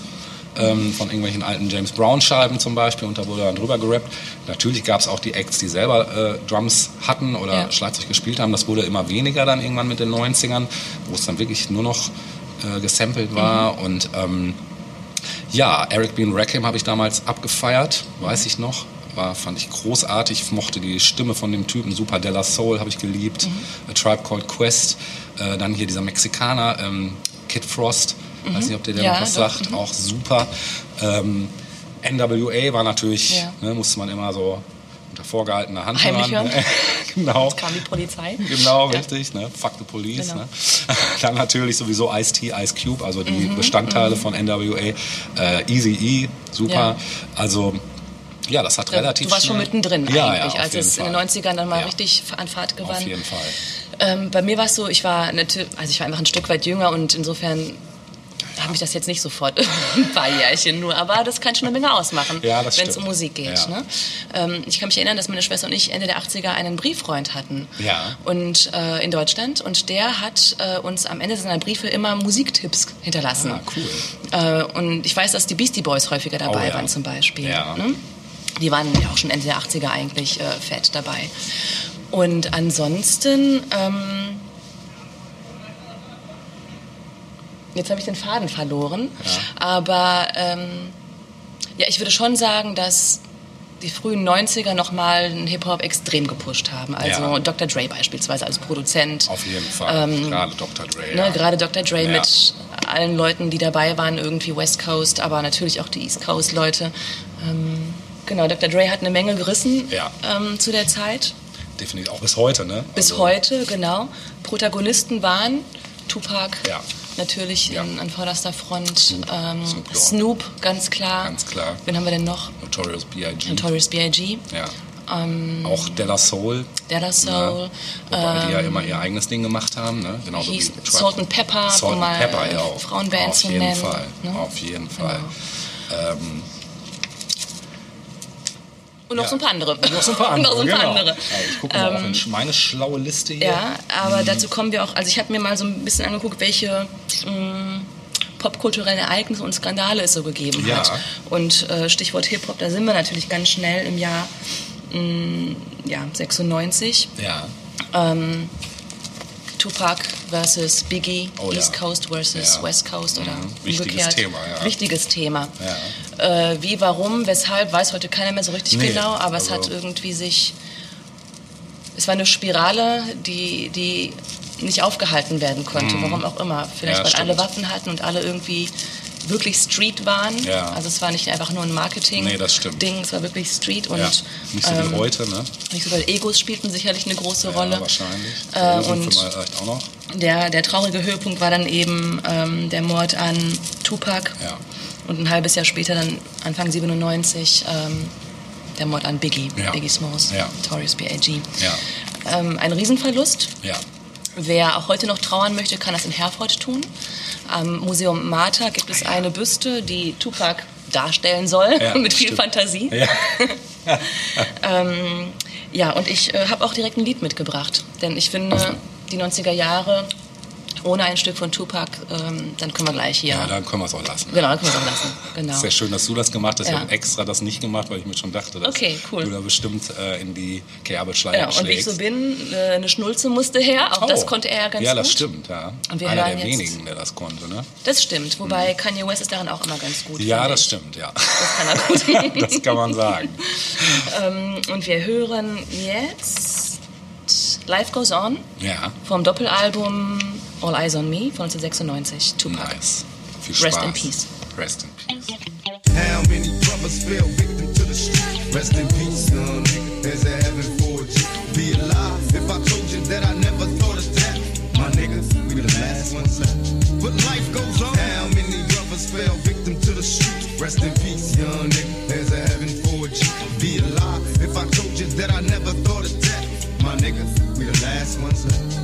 ähm, von irgendwelchen alten James Brown-Scheiben zum Beispiel und da wurde dann drüber gerappt. Natürlich gab es auch die Acts, die selber äh, Drums hatten oder Ja. Schlagzeug gespielt haben. Das wurde immer weniger dann irgendwann mit den 90ern, wo es dann wirklich nur noch äh, gesampelt war und ähm, ja, Eric B. Rackham habe ich damals abgefeiert, weiß ich noch. War, fand ich großartig, Ich mochte die Stimme von dem Typen, Super Della Soul habe ich geliebt. A Tribe Called Quest. Äh, dann hier dieser Mexikaner, ähm, Kid Frost. Weiß nicht, ob der, Ja, noch was doch, sagt. Auch super. Ähm, NWA war natürlich, Ja. ne, musste man immer so unter vorgehaltener Hand Heimlich hören. genau. Kam die Polizei? Genau, Ja. richtig. Ne? Fuck the police. Genau. Ne? Dann natürlich sowieso Ice-T, Ice Cube, also die Bestandteile von NWA. Äh, Easy E, super. Also, ja, das hat relativ Du warst schon mittendrin ja, eigentlich, ja, als es in Fall. den 90ern dann mal Ja. richtig an Fahrt gewann. Auf jeden Fall. Ähm, bei mir war es so, ich war also ich war einfach ein Stück weit jünger und insofern hat mich das jetzt nicht sofort ein paar Jährchen nur, aber das kann schon eine Menge ausmachen, Ja, wenn es um Musik geht. Ja. Ne? Ähm, ich kann mich erinnern, dass meine Schwester und ich Ende der 80er einen Brieffreund hatten Ja. und äh, in Deutschland und der hat äh, uns am Ende seiner Briefe immer Musiktipps hinterlassen. Ah, cool. Äh, und ich weiß, dass die Beastie Boys häufiger dabei Oh, waren zum Beispiel. Ja. Ne? Die waren ja auch schon Ende der 80er eigentlich äh, fett dabei. Und ansonsten, ähm, jetzt habe ich den Faden verloren, aber ähm, ja, ich würde schon sagen, dass die frühen 90er nochmal den Hip-Hop extrem gepusht haben. Also Ja. Dr. Dre beispielsweise als Produzent. Auf jeden Fall. Ähm, Gerade Dr. Dre. Ne, ja. Gerade Dr. Dre Ja. mit allen Leuten, die dabei waren, irgendwie West Coast, aber natürlich auch die East Coast Leute. Ähm, genau, Dr. Dre hat eine Menge gerissen Ja. ähm, zu der Zeit. Definitiv auch bis heute, ne? Bis Also, heute, genau. Protagonisten waren Tupac, Ja. natürlich Ja. in, an vorderster Front. Snoop. Ähm, Snoop. Snoop, ganz klar. Ganz klar. Wen haben wir denn noch? Notorious B.I.G. Notorious B.I.G., Ja. Ähm, auch Della Soul. Della Soul. Ne? Wobei die ja immer ihr eigenes Ding gemacht haben. Ne? Genauso hieß wie Salt and Pepper, Salt mal and Pepper, ja auch. Frauenband Auf jeden nennen, Fall. ne? Auf jeden Fall. Ähm, Und noch Ja. so ein paar andere. noch so ein paar andere. so ein paar genau. andere. Ja, ich gucke mal auch in meine schlaue Liste hier. Ja, aber dazu kommen wir auch, also ich habe mir mal so ein bisschen angeguckt, welche mh, popkulturellen Ereignisse und Skandale es so gegeben Ja. hat. Und äh, Stichwort Hip-Hop, da sind wir natürlich ganz schnell im Jahr mh, ja, 96. Ja. Ähm, Tupac versus Biggie, Oh ja. East Coast versus Ja. West Coast oder Mhm. Wichtiges umgekehrt. Thema, ja. Wichtiges Thema. Äh, wie, warum, weshalb, weiß heute keiner mehr so richtig Nee, genau, aber es also- hat irgendwie sich. Es war eine Spirale, die, die nicht aufgehalten werden konnte, warum auch immer. Vielleicht. Ja, weil alle stimmt. Waffen hatten und alle irgendwie wirklich Street waren. Ja. Also es war nicht einfach nur ein Marketing-Ding, Nee, es war wirklich Street und ja. Nicht so ähm, wie heute, ne? nicht so, weil Egos spielten sicherlich eine große Rolle. Ja, wahrscheinlich. Äh, und- vielleicht auch noch. Der, der traurige Höhepunkt war dann eben ähm, der Mord an Tupac Ja. Und ein halbes Jahr später, dann Anfang 97, ähm, der Mord an Biggie, ja. Biggie Smalls, ja. Notorious B.I.G. Ja. Ähm, ein Riesenverlust. Ja. Wer auch heute noch trauern möchte, kann das in Herford tun. Am Museum Martha gibt es ah, eine Büste, die Tupac darstellen soll, ja, mit viel stimmt. Fantasie. Ja. ähm, ja, und ich äh, habe auch direkt ein Lied mitgebracht, denn ich finde, die 90er Jahre ohne ein Stück von Tupac, ähm, dann können wir gleich hier. Ja, dann können wir es genau, auch lassen. Genau, dann können wir es auch lassen. Genau. Sehr schön, dass du das gemacht hast. Ja. Ich habe extra das nicht gemacht, weil ich mir schon dachte, dass okay, cool. du da bestimmt äh, in die Kerbelschleife genau. Und wie ich so bin, äh, eine Schnulze musste her. Auch oh. das konnte er ja ganz gut. Ja, das stimmt. Ja. Einer der jetzt... wenigen, der das konnte. Ne? Das stimmt. Wobei mhm. Kanye West ist daran auch immer ganz gut. Ja, das ich. stimmt. Ja. Das kann er gut. das kann man sagen. ähm, und wir hören jetzt Life Goes On ja. vom Doppelalbum All Eyes on Me von 1996, Tupac. Nice. Viel Spaß. Rest in Peace. Rest in Peace. How many brothers fell victim to the street? Rest in peace, young nigga. There's a heaven for you. Be alive if I told you that I never thought of that. My niggas, we the last ones left. But life goes on. How many brothers fell victim to the street? Rest in peace, young nigga. There's a heaven for you. Be alive if I told you that I never thought of that. My niggas. one's left.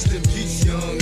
Rest in peace, young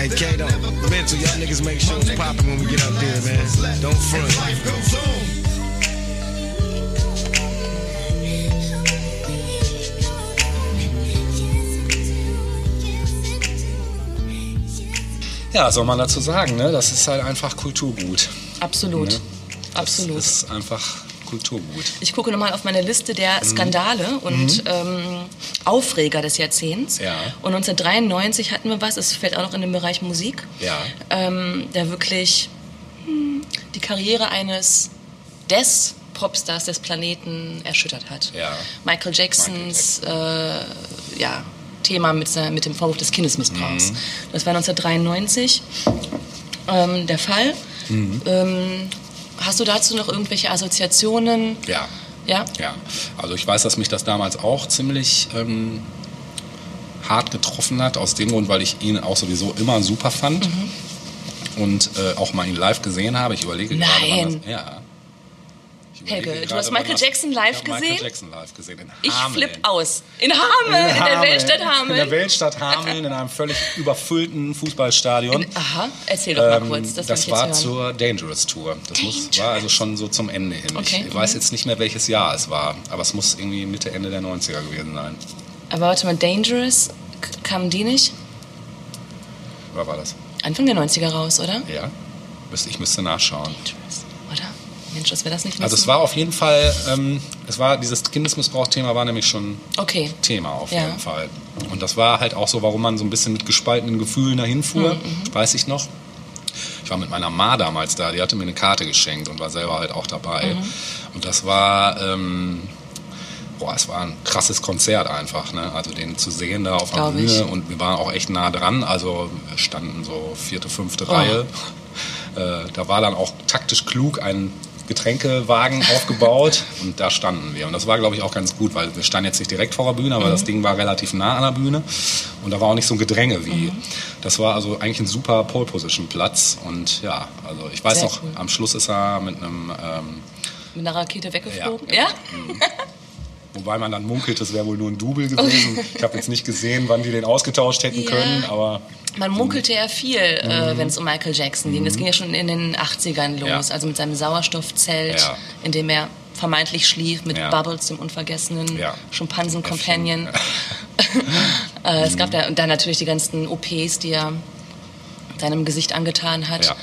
Hey, Kato, mental, y'all niggas make sure it's popping when we get up there, man. Don't front. Ja, soll man dazu sagen, ne? Das ist halt einfach Kulturgut. Absolut. Ne? Absolut. Das ist einfach Kulturgut. Ich gucke nochmal auf meine Liste Mhm. der Skandale und ähm, Aufreger des Jahrzehnts. Ja. Und 1993 hatten wir was, es fällt auch noch in den Bereich Musik, Ja. ähm, der wirklich hm, die Karriere eines des Popstars des Planeten erschüttert hat. Ja. Michael Jacksons Äh, ja, Thema mit, mit dem Vorwurf des Kindesmissbrauchs. Mhm. Das war 1993 ähm, der Fall. Mhm. Ähm, hast du dazu noch irgendwelche Assoziationen? Ja. Ja? Ja, also ich weiß, dass mich das damals auch ziemlich ähm, hart getroffen hat, aus dem Grund, weil ich ihn auch sowieso immer super fand Mhm. und äh, auch mal ihn live gesehen habe. Ich überlege gerade, wann Nein. das, ja. Ich Helge, du hast wann Michael Jackson live ich gesehen? Michael Jackson live gesehen in Ich Hameln. flipp aus. In Hameln, in, der Hameln. Weltstadt In der Hameln. Weltstadt Hameln, in einem völlig überfüllten Fußballstadion. Aha, erzähl doch mal Ähm, kurz. Das, das ich war hören. zur Dangerous Tour. Das muss, war also schon so zum Ende hin. Okay, Ich weiß mhm. jetzt nicht mehr, welches Jahr es war, aber es muss irgendwie Mitte, Ende der 90er gewesen sein. Aber warte mal, Dangerous, kamen die nicht Oder war das? Anfang der 90er raus, oder? Ja? Ich müsste nachschauen. Dangerous? Mensch, dass wir das nicht. Also es war auf jeden Fall, ähm, es war dieses Kindesmissbrauchsthema war nämlich schon Okay. Thema auf Ja. jeden Fall. Und das war halt auch so, warum man so ein bisschen mit gespaltenen Gefühlen dahin fuhr, Mhm, weiß ich noch. Ich war mit meiner Ma damals da, die hatte mir eine Karte geschenkt und war selber halt auch dabei. Mhm. Und das war, ähm, boah, es war ein krasses Konzert einfach, ne? Also den zu sehen da auf der Bühne ich. und wir waren auch echt nah dran, also wir standen so vierte, fünfte Oh. Reihe. Äh, da war dann auch taktisch klug ein Getränkewagen aufgebaut und da standen wir. Und das war, glaube ich, auch ganz gut, weil wir standen jetzt nicht direkt vor der Bühne, aber Mhm. das Ding war relativ nah an der Bühne und da war auch nicht so ein Gedränge wie. Mhm. Das war also eigentlich ein super Pole-Position-Platz und ja, also ich weiß Sehr noch, cool. am Schluss ist er mit einem, ähm, Mit einer Rakete weggeflogen? Ja, Ja? wobei man dann munkelt, es wäre wohl nur ein Double gewesen. Ich habe jetzt nicht gesehen, wann die den ausgetauscht hätten Ja. können, aber Man munkelte ja viel, äh, wenn es um Michael Jackson ging. Das ging ja schon in den 80ern los, Mhm. Ja. also mit seinem Sauerstoffzelt, Ja. in dem er vermeintlich schlief, mit Ja. Bubbles, dem unvergessenen Ja. Schimpansen-Companion. äh, es Mhm. gab da, und dann natürlich die ganzen OPs, die er seinem Gesicht angetan hat.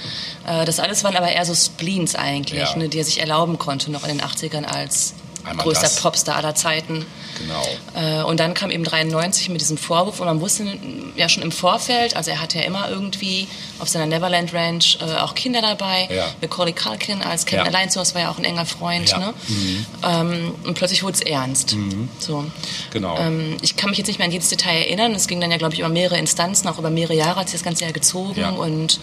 Äh, das alles waren aber eher so Spleens eigentlich, ne, die er sich erlauben konnte, noch in den 80ern als Einmal größter das. Popstar aller Zeiten. genau. Äh, Und dann kam eben 93 mit diesem Vorwurf und man wusste ja schon im Vorfeld, also er hatte ja immer irgendwie auf seiner Neverland Ranch äh, auch Kinder dabei. Ja. Macaulay Culkin als Kevin Ja. Allein war ja auch ein enger Freund. Ja. Ne? Mhm. Ähm, und plötzlich wurde es ernst. So. Genau. Ähm, ich kann mich jetzt nicht mehr an jedes Detail erinnern. Es ging dann ja, glaube ich, über mehrere Instanzen, auch über mehrere Jahre hat sich das ganze Jahr gezogen Ja. und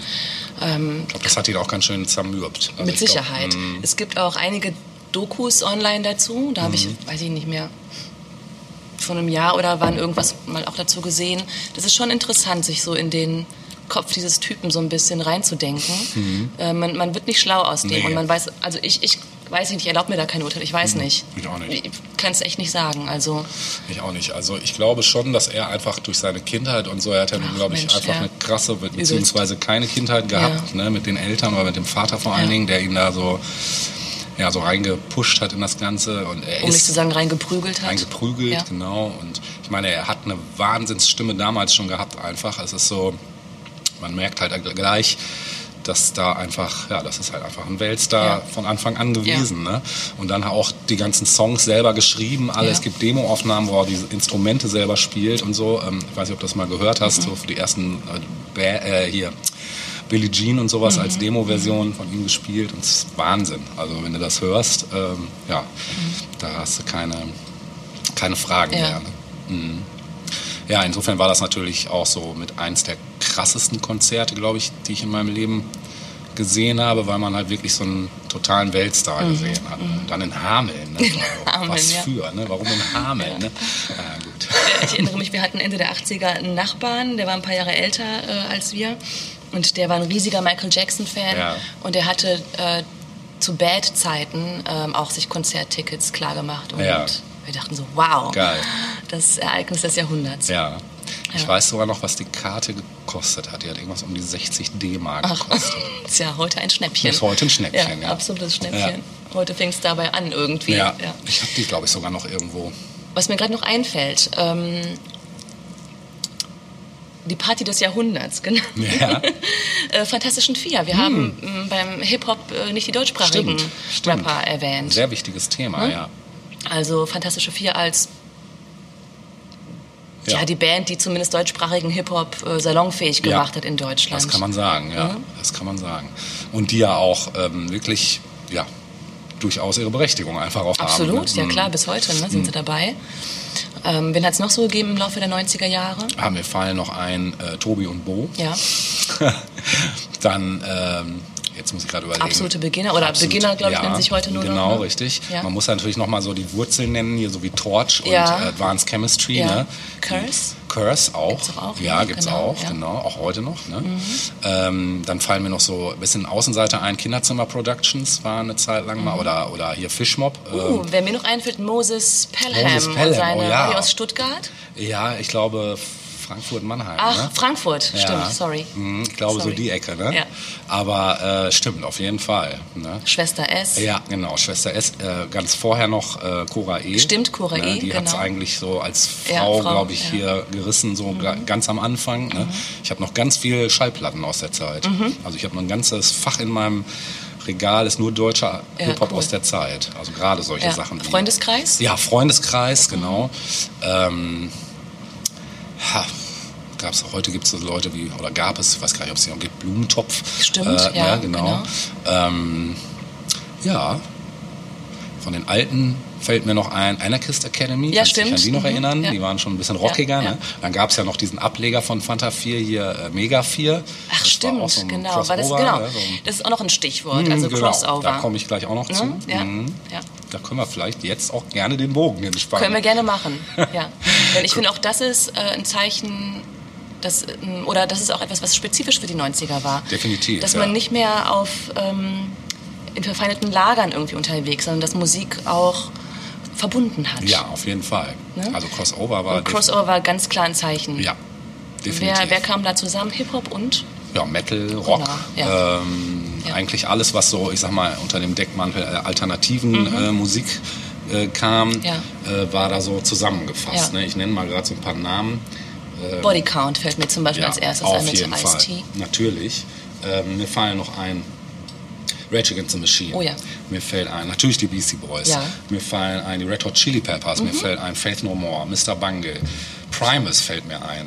ähm, Ich glaube, das hat ihn auch ganz schön zermürbt. Also mit ich glaub, Sicherheit. mm, es gibt auch einige Dokus online dazu. Da habe ich, Mhm. weiß ich nicht mehr, vor einem Jahr oder wann irgendwas mal auch dazu gesehen. Das ist schon interessant, sich so in den Kopf dieses Typen so ein bisschen reinzudenken. Mhm. Äh, man, man wird nicht schlau aus dem Nee. und man weiß, also ich, ich weiß nicht, ich erlaube mir da kein Urteil, ich weiß nicht. Mhm. Ich auch nicht. Ich kann es echt nicht sagen. Also Ich auch nicht. Also ich glaube schon, dass er einfach durch seine Kindheit und so, er hat ja, Ach, glaube ich, Mensch, einfach ja. eine krasse, beziehungsweise keine Kindheit gehabt, ne, mit den Eltern oder mit dem Vater vor allen Ja. Dingen, der ihn da so, ja, so reingepusht hat in das Ganze. Und er um ist nicht zu sagen, reingeprügelt hat. reingeprügelt, Ja. genau. Und ich meine, er hat eine Wahnsinnsstimme damals schon gehabt einfach. Es ist so, man merkt halt gleich, dass da einfach, ja, das ist halt einfach ein Weltstar Ja. von Anfang an gewesen. Ne? Und dann auch die ganzen Songs selber geschrieben, alle. Ja. Es gibt Demoaufnahmen, wo er diese Instrumente selber spielt und so. Ähm, ich weiß nicht, ob du das mal gehört hast, Mhm. so für die ersten äh, äh, hier. Billie Jean und sowas Mhm. als Demo-Version von ihm gespielt und es ist Wahnsinn. Also wenn du das hörst, ähm, ja, da hast du keine, keine Fragen Mhm. Ja. mehr. Ne? Mhm. Ja, insofern war das natürlich auch so mit eins der krassesten Konzerte, glaube ich, die ich in meinem Leben gesehen habe, weil man halt wirklich so einen totalen Weltstar gesehen hat. Und dann in Hameln. Ne? Mhm. Hameln, Was ja. für, ne? Warum in Hameln? Ne? Ja, gut. Ich erinnere mich, wir hatten Ende der 80er einen Nachbarn, der war ein paar Jahre älter äh, als wir. Und der war ein riesiger Michael Jackson-Fan. Ja. Und der hatte äh, zu Bad-Zeiten ähm, auch sich Konzerttickets klargemacht. Und Ja. wir dachten so, wow, Geil. das Ereignis des Jahrhunderts. Ja. Ich Ja. weiß sogar noch, was die Karte gekostet hat. Die hat irgendwas um die 60 D-Mark gekostet. ist ja heute ein Schnäppchen. Ist heute ein Schnäppchen, ja. absolutes Schnäppchen. Heute fängt es dabei an irgendwie. Ja. Ja. Ich habe die, glaube ich, sogar noch irgendwo. Was mir gerade noch einfällt, ähm, die Party des Jahrhunderts, genau. Ja. äh, Fantastischen Vier. Wir haben m, beim Hip-Hop äh, nicht die deutschsprachigen Stimmt, stimmt. Rapper erwähnt. Sehr wichtiges Thema, Hm? ja. Also Fantastische Vier als ja. Ja. die Band, die zumindest deutschsprachigen Hip-Hop äh, salonfähig Ja. gemacht hat in Deutschland. Das kann man sagen, ja. Mhm. Das kann man sagen. Und die ja auch ähm, wirklich, ja, durchaus ihre Berechtigung einfach auch Absolut, haben. ne? ja Mhm. klar, bis heute ne, sind sie dabei. Ähm, wen hat es noch so gegeben im Laufe der 90er Jahre? Ah, mir fallen noch ein äh, Tobi und Bo. Ja, Dann, ähm, jetzt muss ich gerade überlegen. absolute Beginner oder Absolut, Beginner, glaube ich, ja, nennen sich heute nur Genau, noch. ne? richtig. Ja. Man muss natürlich nochmal so die Wurzeln nennen, hier so wie Torch und Ja. äh, Advanced Chemistry. Ne? Curse. Curse auch. Gibt's doch auch, ja, ne? gibt's Genau, auch. Mhm. genau, auch heute noch. Ne? Ähm, dann fallen mir noch so ein bisschen Außenseiter ein. Kinderzimmer Productions war eine Zeit lang mal oder, oder hier Fishmob. Uh, Ähm, wer mir noch einfällt, Moses Pelham, Moses Pelham, und seine oh ja. aus Stuttgart. ja, ich glaube Frankfurt-Mannheim. Ach, ne? Frankfurt, Ja. stimmt, sorry. Mhm, Ich glaube Sorry. so die Ecke, ne? Ja. Aber äh, stimmt, auf jeden Fall. Ne? Schwester S. Ja, genau. Schwester S, äh, ganz vorher noch äh, Cora E. Stimmt, Cora E, Die genau. eigentlich so als Ja, Frau, Frau, glaube ich. Mhm. hier gerissen, so ga- ganz am Anfang. Ne? Ich habe noch ganz viel Schallplatten aus der Zeit. Mhm. Also ich habe noch ein ganzes Fach in meinem Regal, ist nur deutscher Ja, Hip-Hop cool. aus der Zeit. Also gerade solche Ja. Sachen wie... Freundeskreis? Ja, Freundeskreis, Mhm. genau. Ähm, ha, gab's heute gibt es so Leute wie, oder gab es, ich weiß gar nicht, ob es noch gibt, Blumentopf. Stimmt, ja, ne, genau. genau. Ähm, ja, von den alten fällt mir noch ein Anarchist Academy, Ja, stimmt. an die noch Mhm, erinnern? ja. Die waren schon ein bisschen rockiger. Ja, Ne? ja. Dann gab es ja noch diesen Ableger von Fanta 4 hier, äh, Mega 4. Ach, Das stimmt, war so genau. War das, genau. ne, so Das ist auch noch ein Stichwort, Mhm, also genau. Crossover. Da komme ich gleich auch noch zu. Ne? Ja, Mhm. ja. Da können wir vielleicht jetzt auch gerne den Bogen hinspannen. Können wir gerne machen. Ja. Denn ich finde auch, das ist äh, ein Zeichen, das, ähm, oder das ist auch etwas, was spezifisch für die 90er war. Definitiv, Dass ja. man nicht mehr auf ähm, in verfeindeten Lagern irgendwie unterwegs, sondern dass Musik auch verbunden hat. Ja, auf jeden Fall. Ne? Also Crossover war Und Crossover war ganz klar ein Zeichen. ja, definitiv. Wer, wer kam da zusammen? Hip-Hop und? Ja, Metal, Rock, Genau, ja. ähm, Ja. eigentlich alles, was so, ich sag mal, unter dem Deckmantel alternativen äh, Musik äh, kam, Mhm. Ja. äh, war da so zusammengefasst. Ne? Ich nenne mal gerade so ein paar Namen. Body Count fällt mir zum Beispiel als erstes auf ein mit jeden Fall. Natürlich. Ähm, mir fallen noch ein Rage Against the Machine. Oh ja. Mir fällt ein, natürlich die Beastie Boys. Ja. Mir fallen ein die Red Hot Chili Peppers. Mir fällt ein Faith No More, Mr. Bungle. Primus fällt mir ein.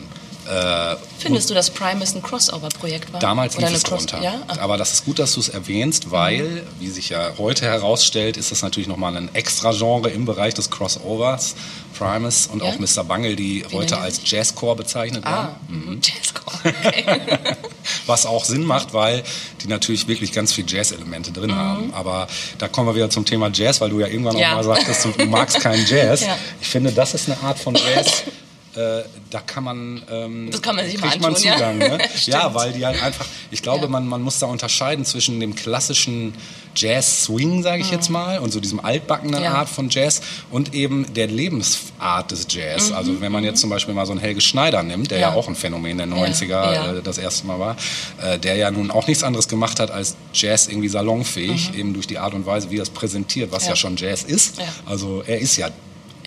Äh, Findest du, dass Primus ein Crossover-Projekt war? Damals Oder lief es drunter. Ja? Ach, Aber das ist gut, dass du es erwähnst, weil, wie sich ja heute herausstellt, ist das natürlich nochmal ein extra Genre im Bereich des Crossovers. Primus und Ja? auch Mr. Bungle, die heute nennen als Jazzcore bezeichnet ah, werden. mhm. Jazzcore. Okay. Was auch Sinn macht, weil die natürlich wirklich ganz viel Jazz-Elemente drin haben. Aber da kommen wir wieder zum Thema Jazz, weil du ja irgendwann Mhm. Ja. auch mal sagtest, du magst keinen Jazz. Ja. Ich finde, das ist eine Art von Jazz. Äh, da kann man, ähm, Das kann man sich mal kriegt man antun, ja. Zugang. Ne? Stimmt. ja, weil die halt einfach, ich glaube, Ja. man, man muss da unterscheiden zwischen dem klassischen Jazz-Swing, sage ich jetzt mal, und so diesem altbackenen Mhm. Ja. Art von Jazz und eben der Lebensart des Jazz. Also wenn man jetzt zum Beispiel mal so einen Helge Schneider nimmt, der ja, Mhm. Ja. auch ein Phänomen der 90er Ja. äh, das erste Mal war, äh, der ja nun auch nichts anderes gemacht hat als Jazz irgendwie salonfähig, eben durch die Art und Weise, wie er es präsentiert, was ja, Mhm. Ja. schon Jazz ist. Ja. Also er ist ja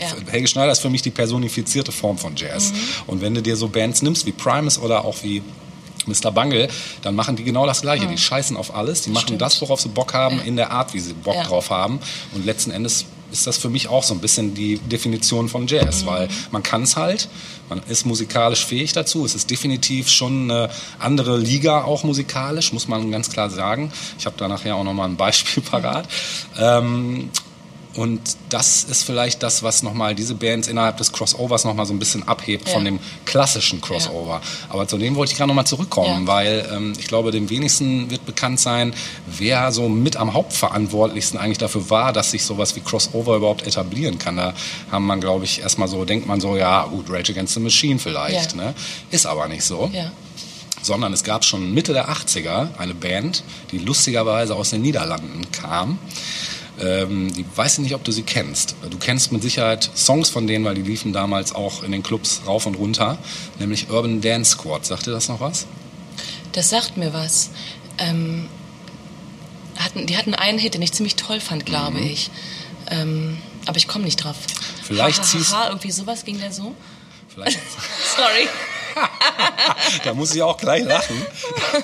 Ja. Helge Schneider ist für mich die personifizierte Form von Jazz. Und wenn du dir so Bands nimmst wie Primus oder auch wie Mr. Bungle, dann machen die genau das Gleiche. Die scheißen auf alles, die machen Stimmt. das, worauf sie Bock haben, Ja. in der Art, wie sie Bock Ja. drauf haben. Und letzten Endes ist das für mich auch so ein bisschen die Definition von Jazz, weil man kann es halt, man ist musikalisch fähig dazu. Es ist definitiv schon eine andere Liga auch musikalisch, muss man ganz klar sagen. Ich habe da nachher auch nochmal ein Beispiel parat. Ähm, Und das ist vielleicht das, was nochmal diese Bands innerhalb des Crossovers nochmal so ein bisschen abhebt Ja. von dem klassischen Crossover. Aber zu dem wollte ich gerade nochmal zurückkommen, Ja. weil ähm, ich glaube, dem wenigsten wird bekannt sein, wer so mit am Hauptverantwortlichsten eigentlich dafür war, dass sich sowas wie Crossover überhaupt etablieren kann. Da haben man, glaube ich, erstmal so, denkt man so, ja gut, Rage Against the Machine vielleicht. Ja. Ne? Ist aber nicht so Ja. sondern es gab schon Mitte der 80er eine Band, die lustigerweise aus den Niederlanden kam. Ähm, die weiß ich nicht, ob du sie kennst. Du kennst mit Sicherheit Songs von denen, weil die liefen damals auch in den Clubs rauf und runter, nämlich Urban Dance Squad. Sagt dir das noch was? Das sagt mir was. Ähm, hatten, die hatten einen Hit, den ich ziemlich toll fand, glaube ich. Ähm, aber ich komme nicht drauf. Vielleicht ha, ziehst- ha, ha, irgendwie sowas ging der so. Vielleicht, Sorry. da muss ich auch gleich lachen.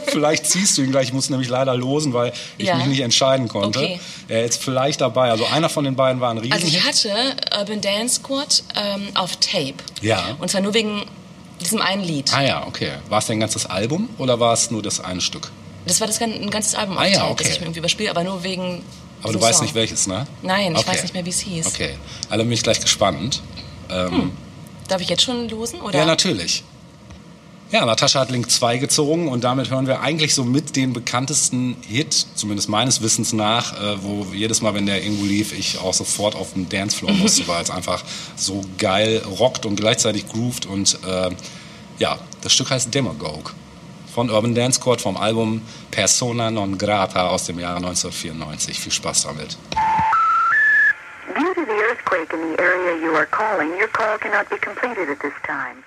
Vielleicht ziehst du ihn gleich. Ich muss nämlich leider losen, weil ich Ja. mich nicht entscheiden konnte. Okay. Er ist vielleicht dabei. Also einer von den beiden war ein Riesenhit. Also ich hatte Urban Dance Squad ähm, auf Tape. Ja. Und zwar nur wegen diesem einen Lied. Ah ja, okay. War es denn ein ganzes Album oder war es nur das eine Stück? Das war das ein ganzes Album auf Ah ja, Tape, okay. das ich mir irgendwie überspiele, aber nur wegen Aber du weißt Song. nicht welches, ne? Nein, ich Okay. weiß nicht mehr, wie es hieß. Okay, also bin ich gleich gespannt. Ähm, Darf ich jetzt schon losen? Oder? Ja, natürlich. Ja, Natascha hat Link 2 gezogen und damit hören wir eigentlich so mit den bekanntesten Hit, zumindest meines Wissens nach, äh, wo jedes Mal, wenn der irgendwo lief, ich auch sofort auf den Dancefloor musste, weil es einfach so geil rockt und gleichzeitig grooved und äh, ja, das Stück heißt Demagogue von Urban Dance Squad vom Album Persona non grata aus dem Jahre 1994. Viel Spaß damit. Earthquake in the area you are calling, your call cannot be completed at this time.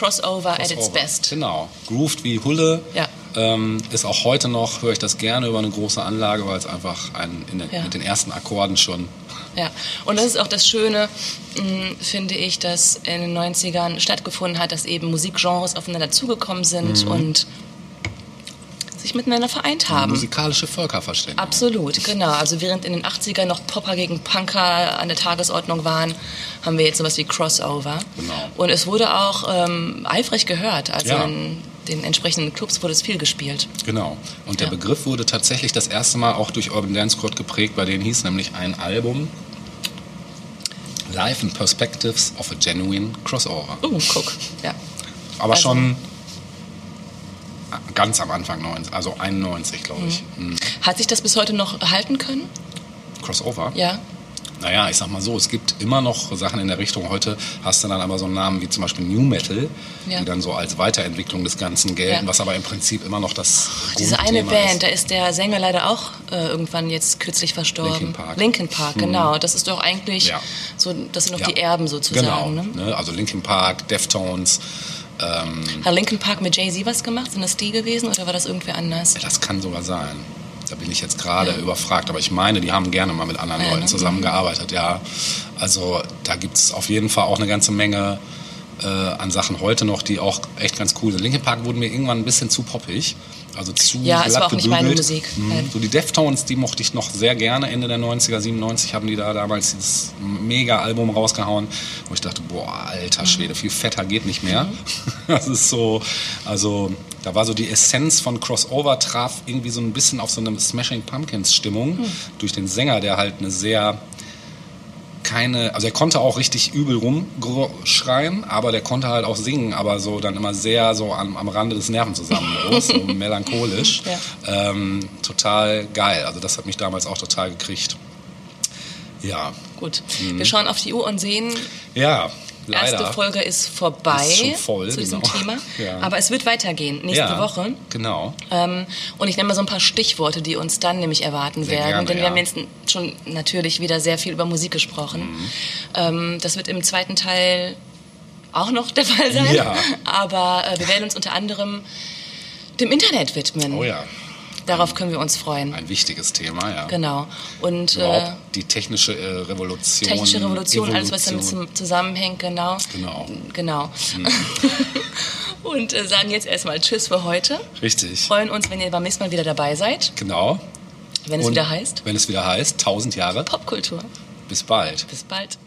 Ne? Crossover, at its Crossover. best. Genau. Grooved wie Hulle. Ja. Ähm, ist auch heute noch, höre ich das gerne über eine große Anlage, weil es einfach ein, in den, Ja. mit den ersten Akkorden schon. Ja, und das ist auch das Schöne, mh, finde ich, dass in den 90ern stattgefunden hat, dass eben Musikgenres aufeinander zugekommen sind Mhm. und sich miteinander vereint haben. Musikalische Völkerverständigung. Absolut, genau. Also während in den 80ern noch Popper gegen Punker an der Tagesordnung waren, haben wir jetzt sowas wie Crossover. Genau. Und es wurde auch ähm, eifrig gehört. Also Ja. in den entsprechenden Clubs wurde es viel gespielt. Genau. Und der Ja. Begriff wurde tatsächlich das erste Mal auch durch Urban Dance Squad geprägt, bei denen hieß nämlich ein Album Life and Perspectives of a Genuine Crossover. Uh, guck. Ja. Aber Also- schon ganz am Anfang, 90, also 91, glaube ich. Mhm. Hat sich das bis heute noch halten können? Crossover? Ja. Naja, ich sag mal so, es gibt immer noch Sachen in der Richtung. Heute hast du dann aber so einen Namen wie zum Beispiel New Metal, Ja. die dann so als Weiterentwicklung des Ganzen gelten, Ja. was aber im Prinzip immer noch das Diese eine Grundthema Band, ist. da ist der Sänger leider auch äh, irgendwann jetzt kürzlich verstorben. Linkin Park. Linkin Park, Mhm. genau. Das ist doch eigentlich Ja. so, das sind doch die Erben sozusagen. Genau, Ne? ne? also Linkin Park, Deftones. Ähm, Hat Linkin Park mit Jay-Z was gemacht? Sind das die gewesen oder war das irgendwer anders? das kann sogar sein. Da bin ich jetzt gerade Ja. überfragt, aber ich meine, die haben gerne mal mit anderen Ja, Leuten ne? zusammengearbeitet, ja. Also da gibt es auf jeden Fall auch eine ganze Menge äh, an Sachen heute noch, die auch echt ganz cool sind. Linkin Park wurden mir irgendwann ein bisschen zu poppig, also zu Ja, es glatt war auch nicht meine gebügelt. Musik. Mhm. So die Deftones, die mochte ich noch sehr gerne. Ende der 90er, 97 haben die da damals dieses Mega-Album rausgehauen, wo ich dachte, boah, alter Mhm. Schwede, viel fetter geht nicht mehr. Das ist so, also da war so die Essenz von Crossover, traf irgendwie so ein bisschen auf so eine Smashing Pumpkins Stimmung Hm. durch den Sänger, der halt eine sehr keine, also er konnte auch richtig übel rumschreien, aber der konnte halt auch singen, aber so dann immer sehr so am, am Rande des Nervenzusammenbruchs, so melancholisch. Ja. Ähm, total geil. Also das hat mich damals auch total gekriegt. Ja. Gut. Mhm. Wir schauen auf die Uhr und sehen, Ja, leider. erste Folge ist vorbei Ist schon voll, zu diesem genau. Thema. Ja. Aber es wird weitergehen nächste ja, Woche. Genau. Ähm, und ich nenne mal so ein paar Stichworte, die uns dann nämlich erwarten Sehr werden. gerne, denn wir ja. haben jetzt schon natürlich wieder sehr viel über Musik gesprochen. Mhm. Ähm, das wird im zweiten Teil auch noch der Fall sein. Ja. Aber äh, wir werden uns unter anderem dem Internet widmen. Oh ja, Darauf können wir uns freuen. ein wichtiges Thema, ja. Genau. Und Überhaupt äh, die technische äh, Revolution. technische Revolution, alles was damit Evolution. zusammenhängt, genau. Genau. Genau. Mhm. Und äh, sagen jetzt erstmal Tschüss für heute. Richtig. Freuen uns, wenn ihr beim nächsten Mal wieder dabei seid, Genau. wenn es Und wieder heißt Wenn es wieder heißt, 1000 Jahre. Popkultur. Bis bald. Bis bald.